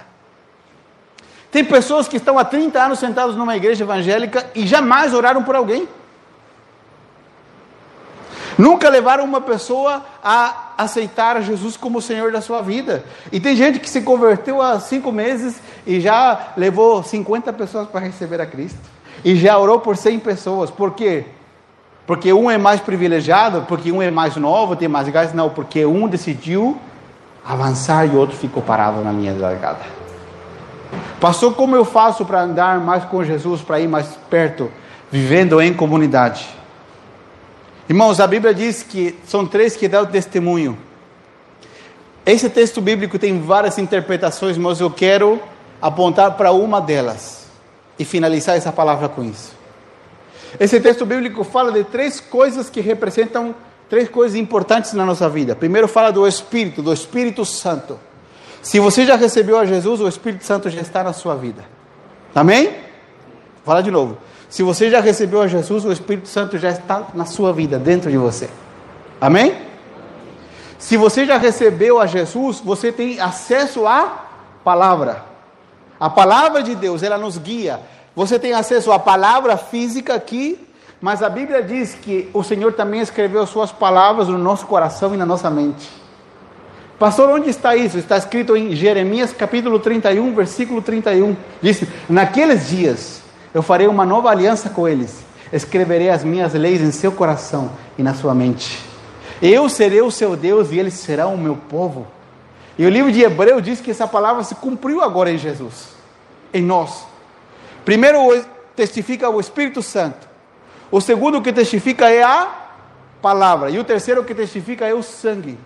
Tem pessoas que estão há 30 anos sentados numa igreja evangélica e jamais oraram por alguém. Nunca levaram uma pessoa a aceitar Jesus como Senhor da sua vida. E tem gente que se converteu há cinco meses e já levou 50 pessoas para receber a Cristo. E já orou por 100 pessoas. Por quê? Porque um é mais privilegiado, porque um é mais novo, tem mais gás. Não, porque um decidiu avançar e o outro ficou parado na linha de largada. Pastor, como eu faço para andar mais com Jesus, para ir mais perto, vivendo em comunidade? Irmãos, a Bíblia diz que são três que dão testemunho. Esse texto bíblico tem várias interpretações, mas eu quero apontar para uma delas e finalizar essa palavra com isso. Esse texto bíblico fala de três coisas que representam três coisas importantes na nossa vida. Primeiro fala do Espírito, do Espírito Santo. Se você já recebeu a Jesus, o Espírito Santo já está na sua vida. Amém? Fala de novo. Se você já recebeu a Jesus, o Espírito Santo já está na sua vida, dentro de você. Amém? Se você já recebeu a Jesus, você tem acesso à palavra. A palavra de Deus, ela nos guia. Você tem acesso à palavra física aqui, mas a Bíblia diz que o Senhor também escreveu suas palavras no nosso coração e na nossa mente. Pastor, onde está isso? Está escrito em Jeremias capítulo 31, versículo 31. Diz: Naqueles dias eu farei uma nova aliança com eles. Escreverei as minhas leis em seu coração e na sua mente. Eu serei o seu Deus e eles serão o meu povo. E o livro de Hebreu diz que essa palavra se cumpriu agora em Jesus, em nós. Primeiro testifica o Espírito Santo. O segundo que testifica é a palavra. E o terceiro que testifica é o sangue.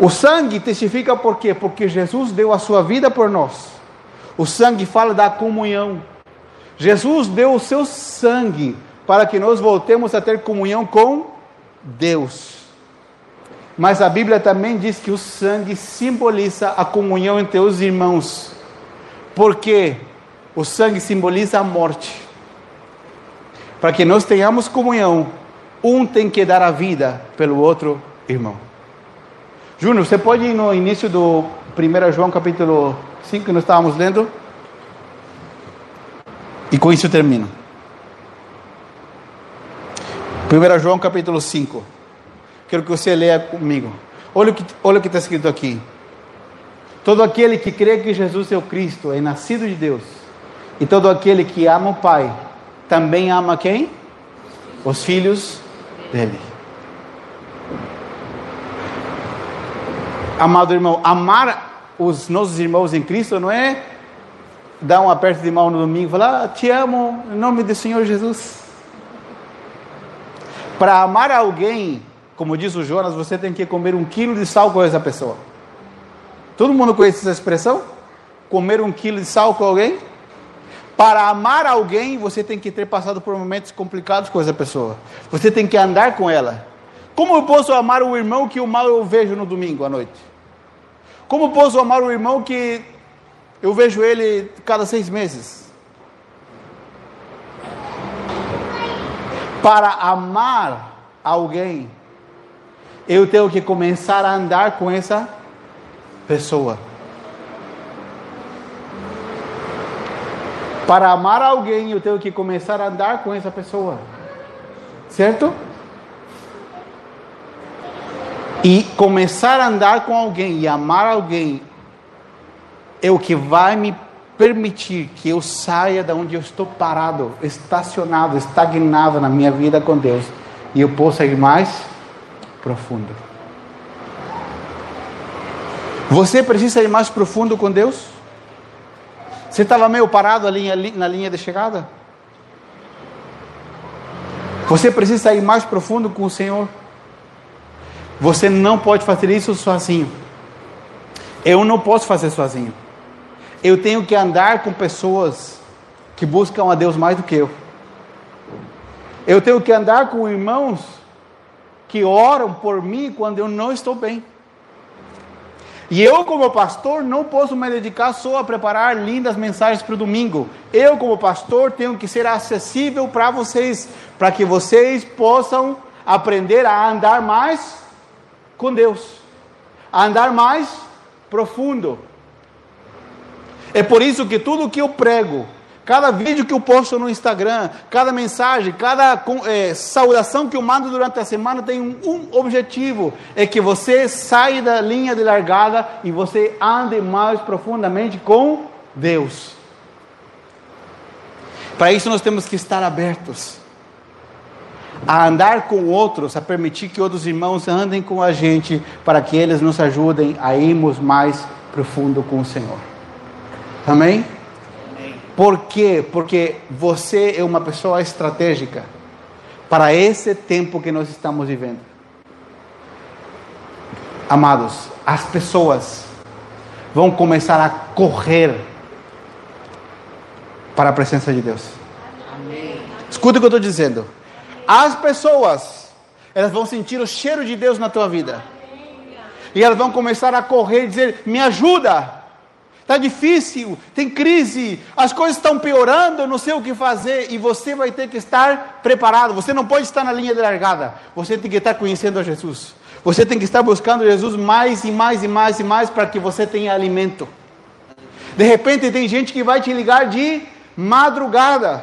O sangue testifica por quê? Porque Jesus deu a sua vida por nós. O sangue fala da comunhão. Jesus deu o seu sangue para que nós voltemos a ter comunhão com Deus. Mas a Bíblia também diz que o sangue simboliza a comunhão entre os irmãos, porque o sangue simboliza a morte. Para que nós tenhamos comunhão, um tem que dar a vida pelo outro irmão. Júnior, você pode ir no início do 1 João capítulo 5 que nós estávamos lendo? E com isso eu termino. 1 João capítulo 5. Quero que você leia comigo. Olha o que olha o que está escrito aqui. Todo aquele que crê que Jesus é o Cristo é nascido de Deus. E todo aquele que ama o Pai também ama quem? Os filhos dele. Amado irmão, amar os nossos irmãos em Cristo não é dar um aperto de mão no domingo falar, ah, te amo em nome do Senhor Jesus. Para amar alguém, como diz o Jonas, você tem que comer um quilo de sal com essa pessoa. Todo mundo conhece essa expressão? Comer um quilo de sal com alguém? Para amar alguém, você tem que ter passado por momentos complicados com essa pessoa. Você tem que andar com ela. Como eu posso amar o irmão que o mal eu vejo no domingo à noite? Como posso amar o irmão que eu vejo ele cada seis meses? Para amar alguém, eu tenho que começar a andar com essa pessoa. Para amar alguém, eu tenho que começar a andar com essa pessoa. Certo? E começar a andar com alguém e amar alguém é o que vai me permitir que eu saia da onde eu estou parado, estacionado, estagnado na minha vida com Deus e eu possa ir mais profundo. Você precisa ir mais profundo com Deus? Você estava meio parado ali na linha de chegada? Você precisa ir mais profundo com o Senhor? Você não pode fazer isso sozinho. Eu não posso fazer sozinho. Eu tenho que andar com pessoas que buscam a Deus mais do que eu. Eu tenho que andar com irmãos que oram por mim quando eu não estou bem. E eu, como pastor, não posso me dedicar só a preparar lindas mensagens para o domingo. Eu, como pastor, tenho que ser acessível para vocês, para que vocês possam aprender a andar mais com Deus, a andar mais profundo. É por isso que tudo que eu prego, cada vídeo que eu posto no Instagram, cada mensagem, cada é, saudação que eu mando durante a semana tem um, um objetivo: é que você saia da linha de largada e você ande mais profundamente com Deus. Para isso nós temos que estar abertos a andar com outros, a permitir que outros irmãos andem com a gente, para que eles nos ajudem a irmos mais profundo com o Senhor. Amém? Amém? Por quê? Porque você é uma pessoa estratégica para esse tempo que nós estamos vivendo. Amados, as pessoas vão começar a correr para a presença de Deus. Amém. Escuta o que eu estou dizendo. As pessoas, elas vão sentir o cheiro de Deus na tua vida. E elas vão começar a correr e dizer: Me ajuda, está difícil, tem crise, as coisas estão piorando, não sei o que fazer, e você vai ter que estar preparado. Você não pode estar na linha de largada, você tem que estar conhecendo a Jesus. Você tem que estar buscando Jesus mais e mais e mais e mais para que você tenha alimento. De repente tem gente que vai te ligar de madrugada,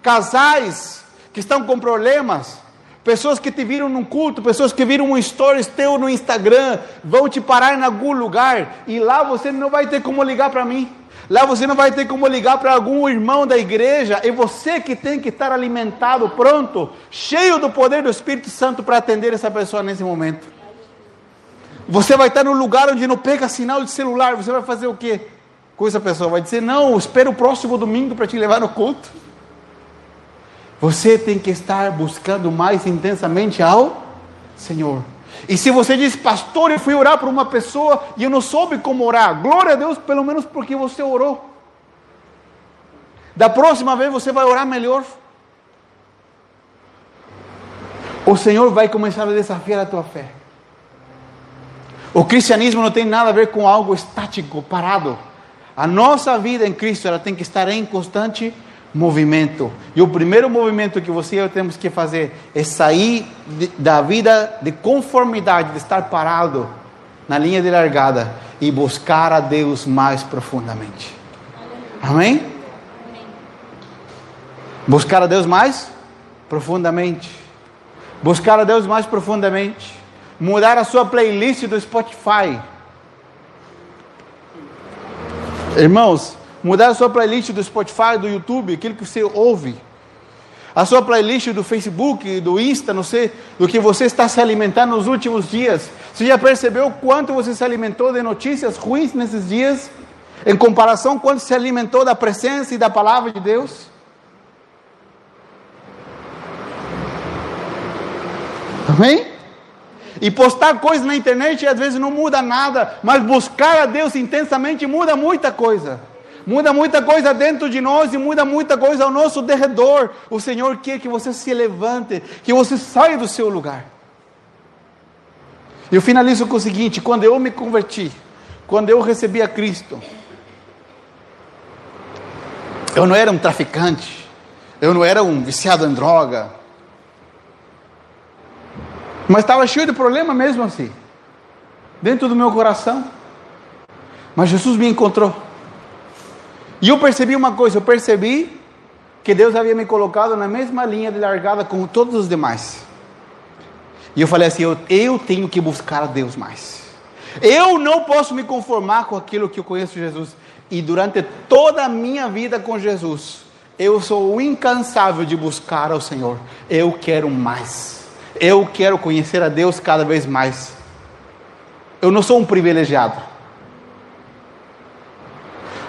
casais que estão com problemas, Pessoas que te viram num culto, pessoas que viram um stories teu no Instagram, vão te parar em algum lugar e lá você não vai ter como ligar para mim. Lá você não vai ter como ligar para algum irmão da igreja. É você que tem que estar alimentado, pronto, cheio do poder do Espírito Santo para atender essa pessoa nesse momento. Você vai estar no lugar onde não pega sinal de celular. Você vai fazer o quê com essa pessoa? Vai dizer: Não, espera o próximo domingo para te levar no culto. Você tem que estar buscando mais intensamente ao Senhor. E se você diz, pastor, eu fui orar por uma pessoa e eu não soube como orar, glória a Deus, pelo menos porque você orou. Da próxima vez você vai orar melhor. o Senhor vai começar a desafiar a tua fé. O cristianismo não tem nada a ver com algo estático, parado. A nossa vida em Cristo ela tem que estar em constante movimento. E o primeiro movimento que você e eu temos que fazer é sair de, da vida de conformidade, de estar parado na linha de largada e buscar a Deus mais profundamente. Amém? Buscar a Deus mais profundamente. Buscar a Deus mais profundamente. Mudar a sua playlist do Spotify. Irmãos, mudar a sua playlist do Spotify, do YouTube, aquilo que você ouve. A sua playlist do Facebook, do Insta, não sei, do que você está se alimentando nos últimos dias. Você já percebeu quanto você se alimentou de notícias ruins nesses dias? Em comparação com quanto se alimentou da presença e da palavra de Deus? Amém? E postar coisas na internet às vezes não muda nada, mas buscar a Deus intensamente muda muita coisa. Muda muita coisa dentro de nós e muda muita coisa ao nosso derredor. O Senhor quer que você se levante, que você saia do seu lugar. Eu finalizo com o seguinte: quando eu me converti, quando eu recebi a Cristo, eu não era um traficante, eu não era um viciado em droga, mas estava cheio de problema mesmo assim, dentro do meu coração. Mas Jesus me encontrou. E eu percebi uma coisa, eu percebi que Deus havia me colocado na mesma linha de largada com todos os demais. E eu falei assim: eu, eu tenho que buscar a Deus mais. Eu não posso me conformar com aquilo que eu conheço Jesus. E durante toda a minha vida com Jesus, eu sou incansável de buscar ao Senhor. Eu quero mais. Eu quero conhecer a Deus cada vez mais. Eu não sou um privilegiado.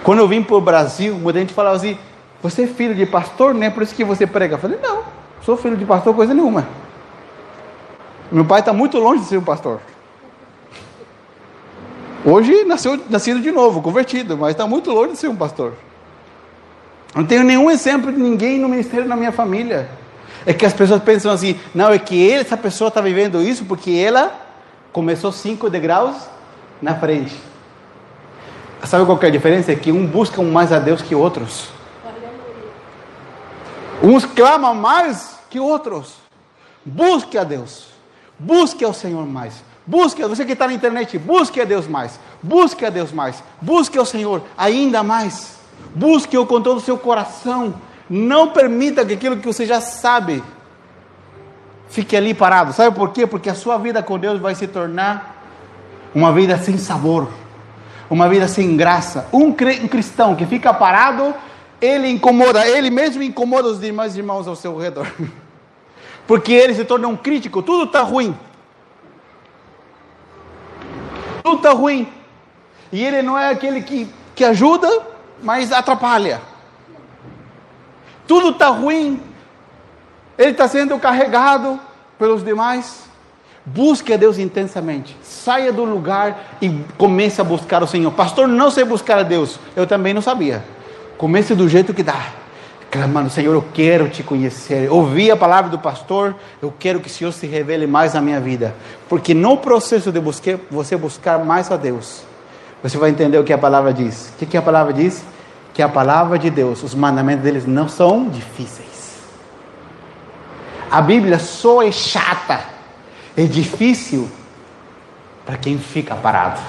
Quando eu vim para o Brasil, muita gente falava assim: Você é filho de pastor, não é por isso que você prega? Eu falei: Não, sou filho de pastor, coisa nenhuma. Meu pai está muito longe de ser um pastor. Hoje nasceu, nascido de novo, convertido, mas está muito longe de ser um pastor. Não tenho nenhum exemplo de ninguém no ministério na minha família. É que as pessoas pensam assim: não, é que ele, essa pessoa está vivendo isso porque ela começou cinco degraus na frente. Sabe qual é a diferença? É que um busca mais a Deus que outros. Uns clamam mais que outros. Busque a Deus. Busque ao Senhor mais. Busque, você que está na internet, busque a Deus mais. Busque a Deus mais. Busque ao Senhor ainda mais. Busque-o com todo o seu coração. Não permita que aquilo que você já sabe fique ali parado. Sabe por quê? Porque a sua vida com Deus vai se tornar uma vida sem sabor uma vida sem graça. Um cristão que fica parado, ele incomoda, ele mesmo incomoda os demais irmãos ao seu redor. Porque ele se torna um crítico, tudo está ruim. Tudo está ruim. E ele não é aquele que, que ajuda, mas atrapalha. Tudo está ruim. Ele está sendo carregado pelos demais. Busque a Deus intensamente. Saia do lugar e comece a buscar o Senhor. Pastor, não sei buscar a Deus. Eu também não sabia. Comece do jeito que dá. Clamando, Senhor, eu quero te conhecer. Ouvi a palavra do pastor, eu quero que o Senhor se revele mais na minha vida. Porque no processo de buscar, você buscar mais a Deus, você vai entender o que a palavra diz. O que, que a palavra diz? Que a palavra de Deus, os mandamentos deles não são difíceis. A Bíblia só é chata é difícil para quem fica parado.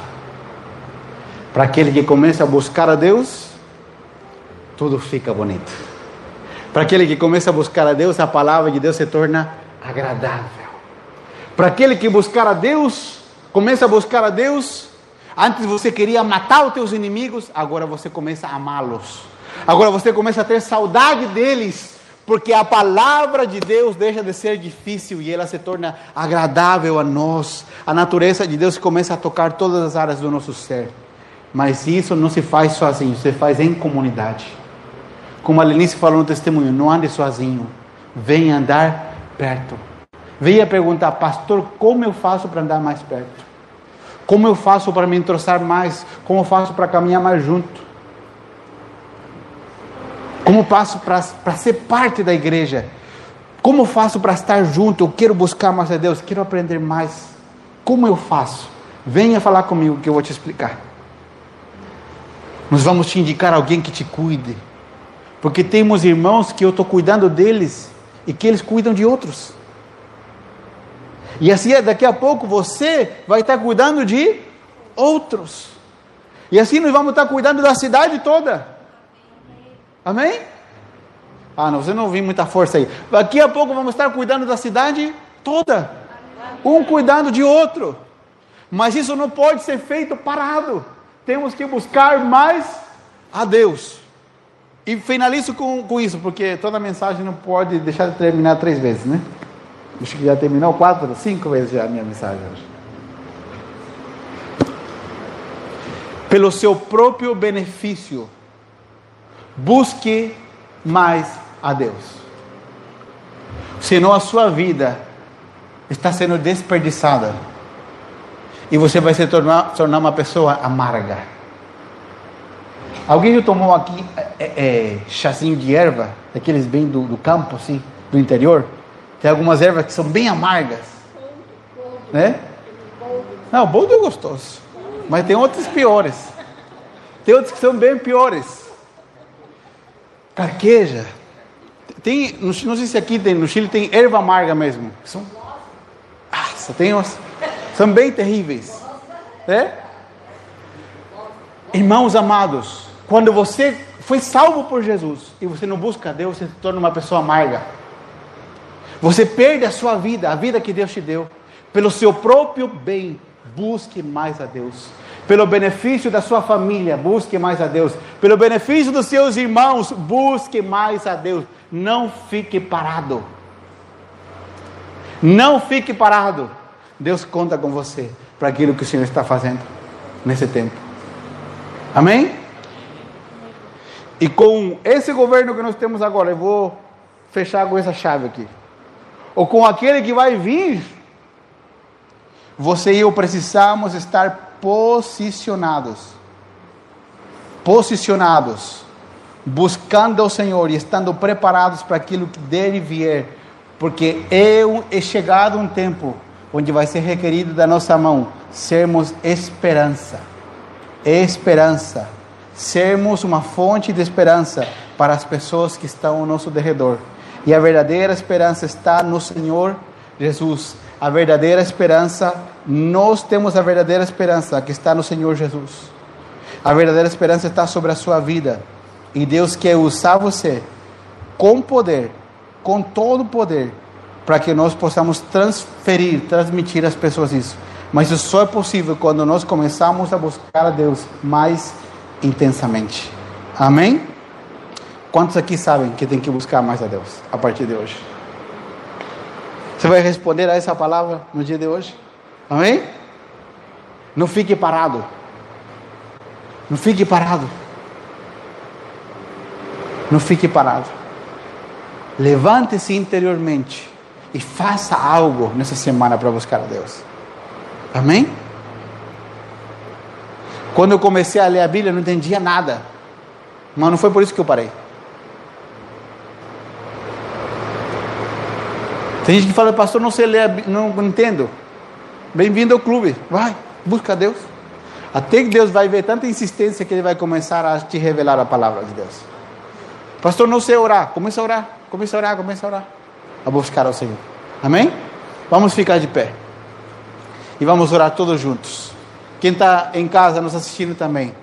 Para aquele que começa a buscar a Deus, tudo fica bonito. Para aquele que começa a buscar a Deus, a palavra de Deus se torna agradável. Para aquele que buscar a Deus, começa a buscar a Deus, antes você queria matar os teus inimigos, agora você começa a amá-los. Agora você começa a ter saudade deles porque a palavra de Deus deixa de ser difícil e ela se torna agradável a nós. A natureza de Deus começa a tocar todas as áreas do nosso ser. Mas isso não se faz sozinho, se faz em comunidade. Como a Lenice falou no testemunho, não ande sozinho. Venha andar perto. Venha perguntar, pastor, como eu faço para andar mais perto? Como eu faço para me entroçar mais? Como eu faço para caminhar mais junto? Como passo para ser parte da igreja? Como faço para estar junto? Eu quero buscar mais a Deus, quero aprender mais. Como eu faço? Venha falar comigo que eu vou te explicar. Nós vamos te indicar alguém que te cuide. Porque temos irmãos que eu estou cuidando deles e que eles cuidam de outros. E assim, daqui a pouco você vai estar cuidando de outros. E assim nós vamos estar cuidando da cidade toda. Amém? Ah, não, você não ouviu muita força aí. Daqui a pouco vamos estar cuidando da cidade toda. Um cuidando de outro. Mas isso não pode ser feito parado. Temos que buscar mais a Deus. E finalizo com, com isso, porque toda mensagem não pode deixar de terminar três vezes, né? Acho que já terminou quatro, cinco vezes já a minha mensagem. Pelo seu próprio benefício, busque mais a Deus. Senão a sua vida está sendo desperdiçada. E você vai se tornar, tornar uma pessoa amarga. Alguém já tomou aqui é, é, chazinho de erva, daqueles bem do, do campo, assim, do interior? Tem algumas ervas que são bem amargas. Né? Não, boldo é gostoso. Mas tem outros piores. Tem outros que são bem piores. Carqueja. Tem, não sei se aqui tem, no Chile tem erva amarga mesmo. São, nossa, tem umas, são bem terríveis. Né? Irmãos amados, quando você foi salvo por Jesus e você não busca Deus, você se torna uma pessoa amarga. Você perde a sua vida, a vida que Deus te deu, pelo seu próprio bem. Busque mais a Deus. Pelo benefício da sua família, busque mais a Deus. Pelo benefício dos seus irmãos, busque mais a Deus. Não fique parado. Não fique parado. Deus conta com você para aquilo que o Senhor está fazendo nesse tempo. Amém? E com esse governo que nós temos agora, eu vou fechar com essa chave aqui ou com aquele que vai vir, você e eu precisamos estar posicionados. Posicionados, buscando o Senhor e estando preparados para aquilo que deve vir, porque é, é chegado um tempo onde vai ser requerido da nossa mão sermos esperança. Esperança. Sermos uma fonte de esperança para as pessoas que estão ao nosso derredor. E a verdadeira esperança está no Senhor Jesus. A verdadeira esperança, nós temos a verdadeira esperança que está no Senhor Jesus. A verdadeira esperança está sobre a sua vida. E Deus quer usar você com poder, com todo o poder, para que nós possamos transferir, transmitir às pessoas isso. Mas isso só é possível quando nós começamos a buscar a Deus mais intensamente. Amém? Quantos aqui sabem que tem que buscar mais a Deus a partir de hoje? Você vai responder a essa palavra no dia de hoje? Amém? Não fique parado. Não fique parado. Não fique parado. Levante-se interiormente e faça algo nessa semana para buscar a Deus. Amém? Quando eu comecei a ler a Bíblia, eu não entendia nada. Mas não foi por isso que eu parei. Tem gente que fala, pastor, não sei ler, não, entendo. Bem-vindo ao clube. Vai, busca Deus. Até que Deus vai ver tanta insistência que Ele vai começar a te revelar a palavra de Deus. Pastor, não sei orar. Começa a orar, começa a orar, começa a orar. A buscar ao Senhor. Amém? Vamos ficar de pé. E vamos orar todos juntos. Quem está em casa nos assistindo também.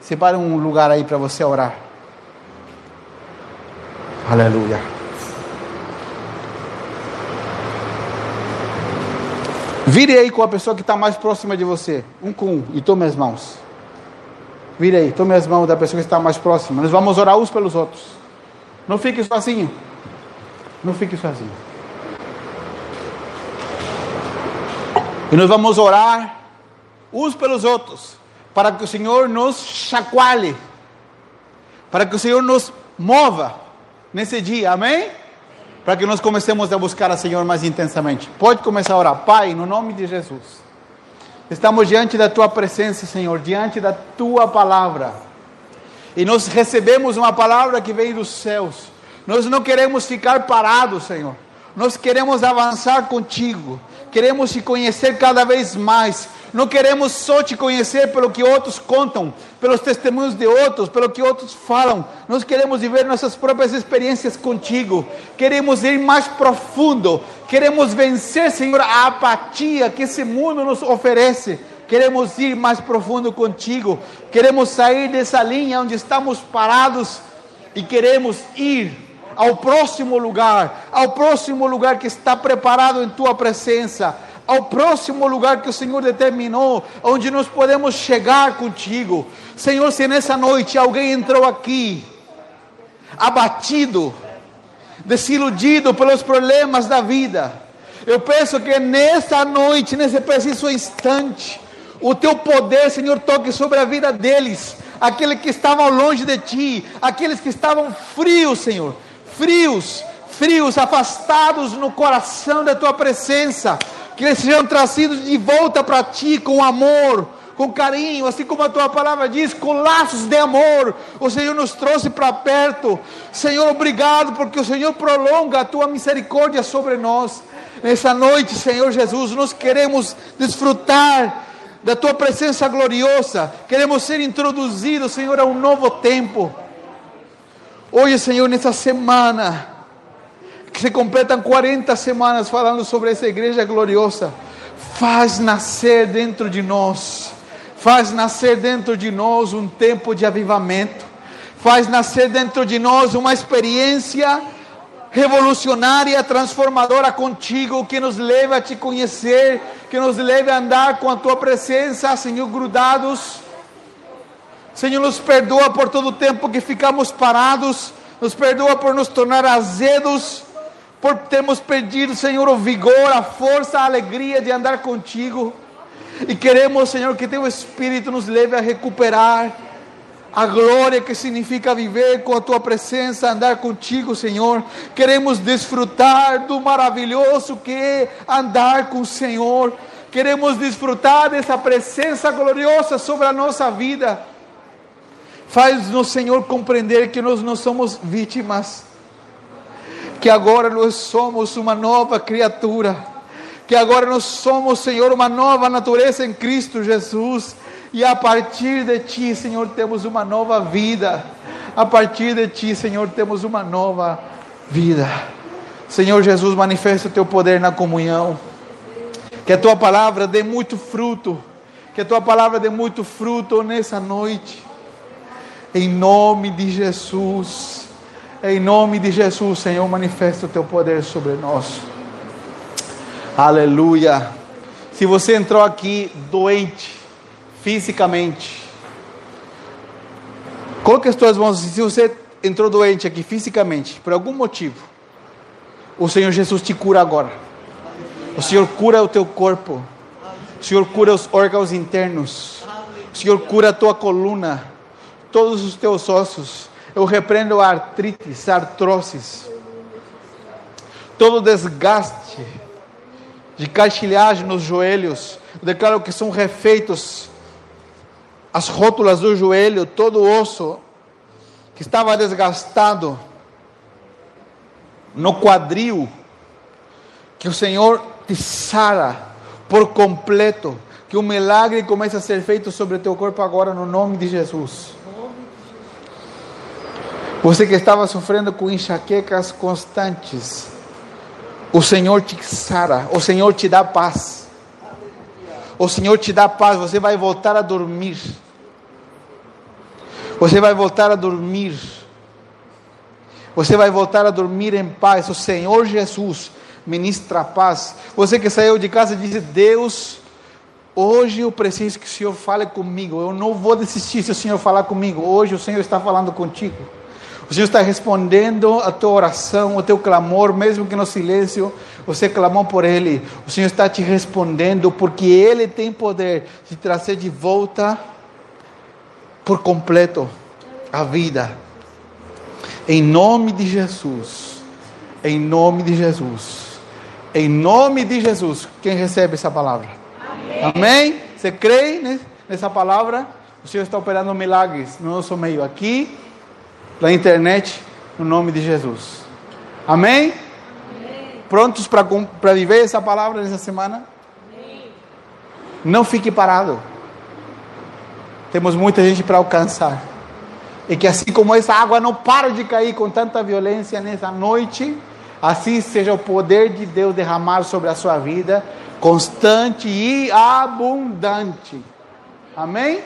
Separe um lugar aí para você orar. Aleluia. Vire aí com a pessoa que está mais próxima de você. Um com um. E tome as mãos. Vire aí, tome as mãos da pessoa que está mais próxima. Nós vamos orar uns pelos outros. Não fique sozinho. Não fique sozinho. E nós vamos orar uns pelos outros. Para que o Senhor nos chacoalhe. Para que o Senhor nos mova nesse dia. Amém? Para que nós comecemos a buscar a Senhor mais intensamente. Pode começar a orar. Pai, no nome de Jesus. Estamos diante da tua presença, Senhor, diante da tua palavra. E nós recebemos uma palavra que vem dos céus. Nós não queremos ficar parados, Senhor. Nós queremos avançar contigo. Queremos te conhecer cada vez mais. Não queremos só te conhecer pelo que outros contam, pelos testemunhos de outros, pelo que outros falam. Nós queremos viver nossas próprias experiências contigo. Queremos ir mais profundo. Queremos vencer, Senhor, a apatia que esse mundo nos oferece. Queremos ir mais profundo contigo. Queremos sair dessa linha onde estamos parados e queremos ir ao próximo lugar, ao próximo lugar que está preparado em tua presença ao próximo lugar que o Senhor determinou, onde nós podemos chegar contigo. Senhor, se nessa noite alguém entrou aqui abatido, desiludido pelos problemas da vida, eu peço que nessa noite, nesse preciso instante, o teu poder, Senhor, toque sobre a vida deles, aqueles que estavam longe de ti, aqueles que estavam frios, Senhor, frios, frios, afastados no coração da tua presença que eles sejam trazidos de volta para ti com amor, com carinho, assim como a tua palavra diz, com laços de amor. O Senhor nos trouxe para perto. Senhor, obrigado, porque o Senhor prolonga a tua misericórdia sobre nós. Nessa noite, Senhor Jesus, nós queremos desfrutar da tua presença gloriosa. Queremos ser introduzidos, Senhor, a um novo tempo. Hoje, Senhor, nessa semana, que se completam 40 semanas falando sobre essa igreja gloriosa, faz nascer dentro de nós, faz nascer dentro de nós um tempo de avivamento, faz nascer dentro de nós uma experiência revolucionária, transformadora contigo, que nos leve a te conhecer, que nos leve a andar com a tua presença, Senhor, grudados. Senhor, nos perdoa por todo o tempo que ficamos parados, nos perdoa por nos tornar azedos por termos perdido, Senhor, o vigor, a força, a alegria de andar contigo. E queremos, Senhor, que teu Espírito nos leve a recuperar a glória que significa viver com a tua presença, andar contigo, Senhor. Queremos desfrutar do maravilhoso que é andar com o Senhor. Queremos desfrutar dessa presença gloriosa sobre a nossa vida. Faz-nos, Senhor, compreender que nós não somos vítimas que agora nós somos uma nova criatura, que agora nós somos, Senhor, uma nova natureza em Cristo Jesus, e a partir de Ti, Senhor, temos uma nova vida, a partir de Ti, Senhor, temos uma nova vida. Senhor Jesus, manifesta o Teu poder na comunhão, que a Tua palavra dê muito fruto, que a Tua palavra dê muito fruto nessa noite, em nome de Jesus. Em nome de Jesus, Senhor, manifesta o teu poder sobre nós. Aleluia. Se você entrou aqui doente, fisicamente, coloque as tuas mãos. Se você entrou doente aqui fisicamente, por algum motivo, o Senhor Jesus te cura agora. O Senhor cura o teu corpo. O Senhor cura os órgãos internos. O Senhor cura a tua coluna, todos os teus ossos eu repreendo a artrites, artroses, todo desgaste de cartilagem nos joelhos. Eu declaro que são refeitos as rótulas do joelho, todo o osso que estava desgastado no quadril, que o Senhor te sara por completo, que o milagre comece a ser feito sobre teu corpo agora no nome de Jesus. Você que estava sofrendo com enxaquecas constantes, o Senhor te sara, o Senhor te dá paz. O Senhor te dá paz, você vai voltar a dormir. Você vai voltar a dormir. Você vai voltar a dormir em paz. O Senhor Jesus ministra paz. Você que saiu de casa diz: Deus, hoje eu preciso que o Senhor fale comigo. Eu não vou desistir se o Senhor falar comigo. Hoje o Senhor está falando contigo. O Senhor está respondendo a tua oração, o teu clamor, mesmo que no silêncio você clamou por Ele. O Senhor está te respondendo porque Ele tem poder de trazer de volta por completo a vida. Em nome de Jesus. Em nome de Jesus. Em nome de Jesus. Quem recebe essa palavra? Amém? Amém? Você crê nessa palavra? O Senhor está operando milagres no nosso meio aqui na internet, no nome de Jesus. Amém? Amém? prontos para viver essa palavra nessa semana? Não fique parado. Temos muita gente para alcançar. E que assim como essa água não para de cair com tanta violência nessa noite, assim seja o poder de Deus derramar sobre a sua vida, constante e abundante. Amém?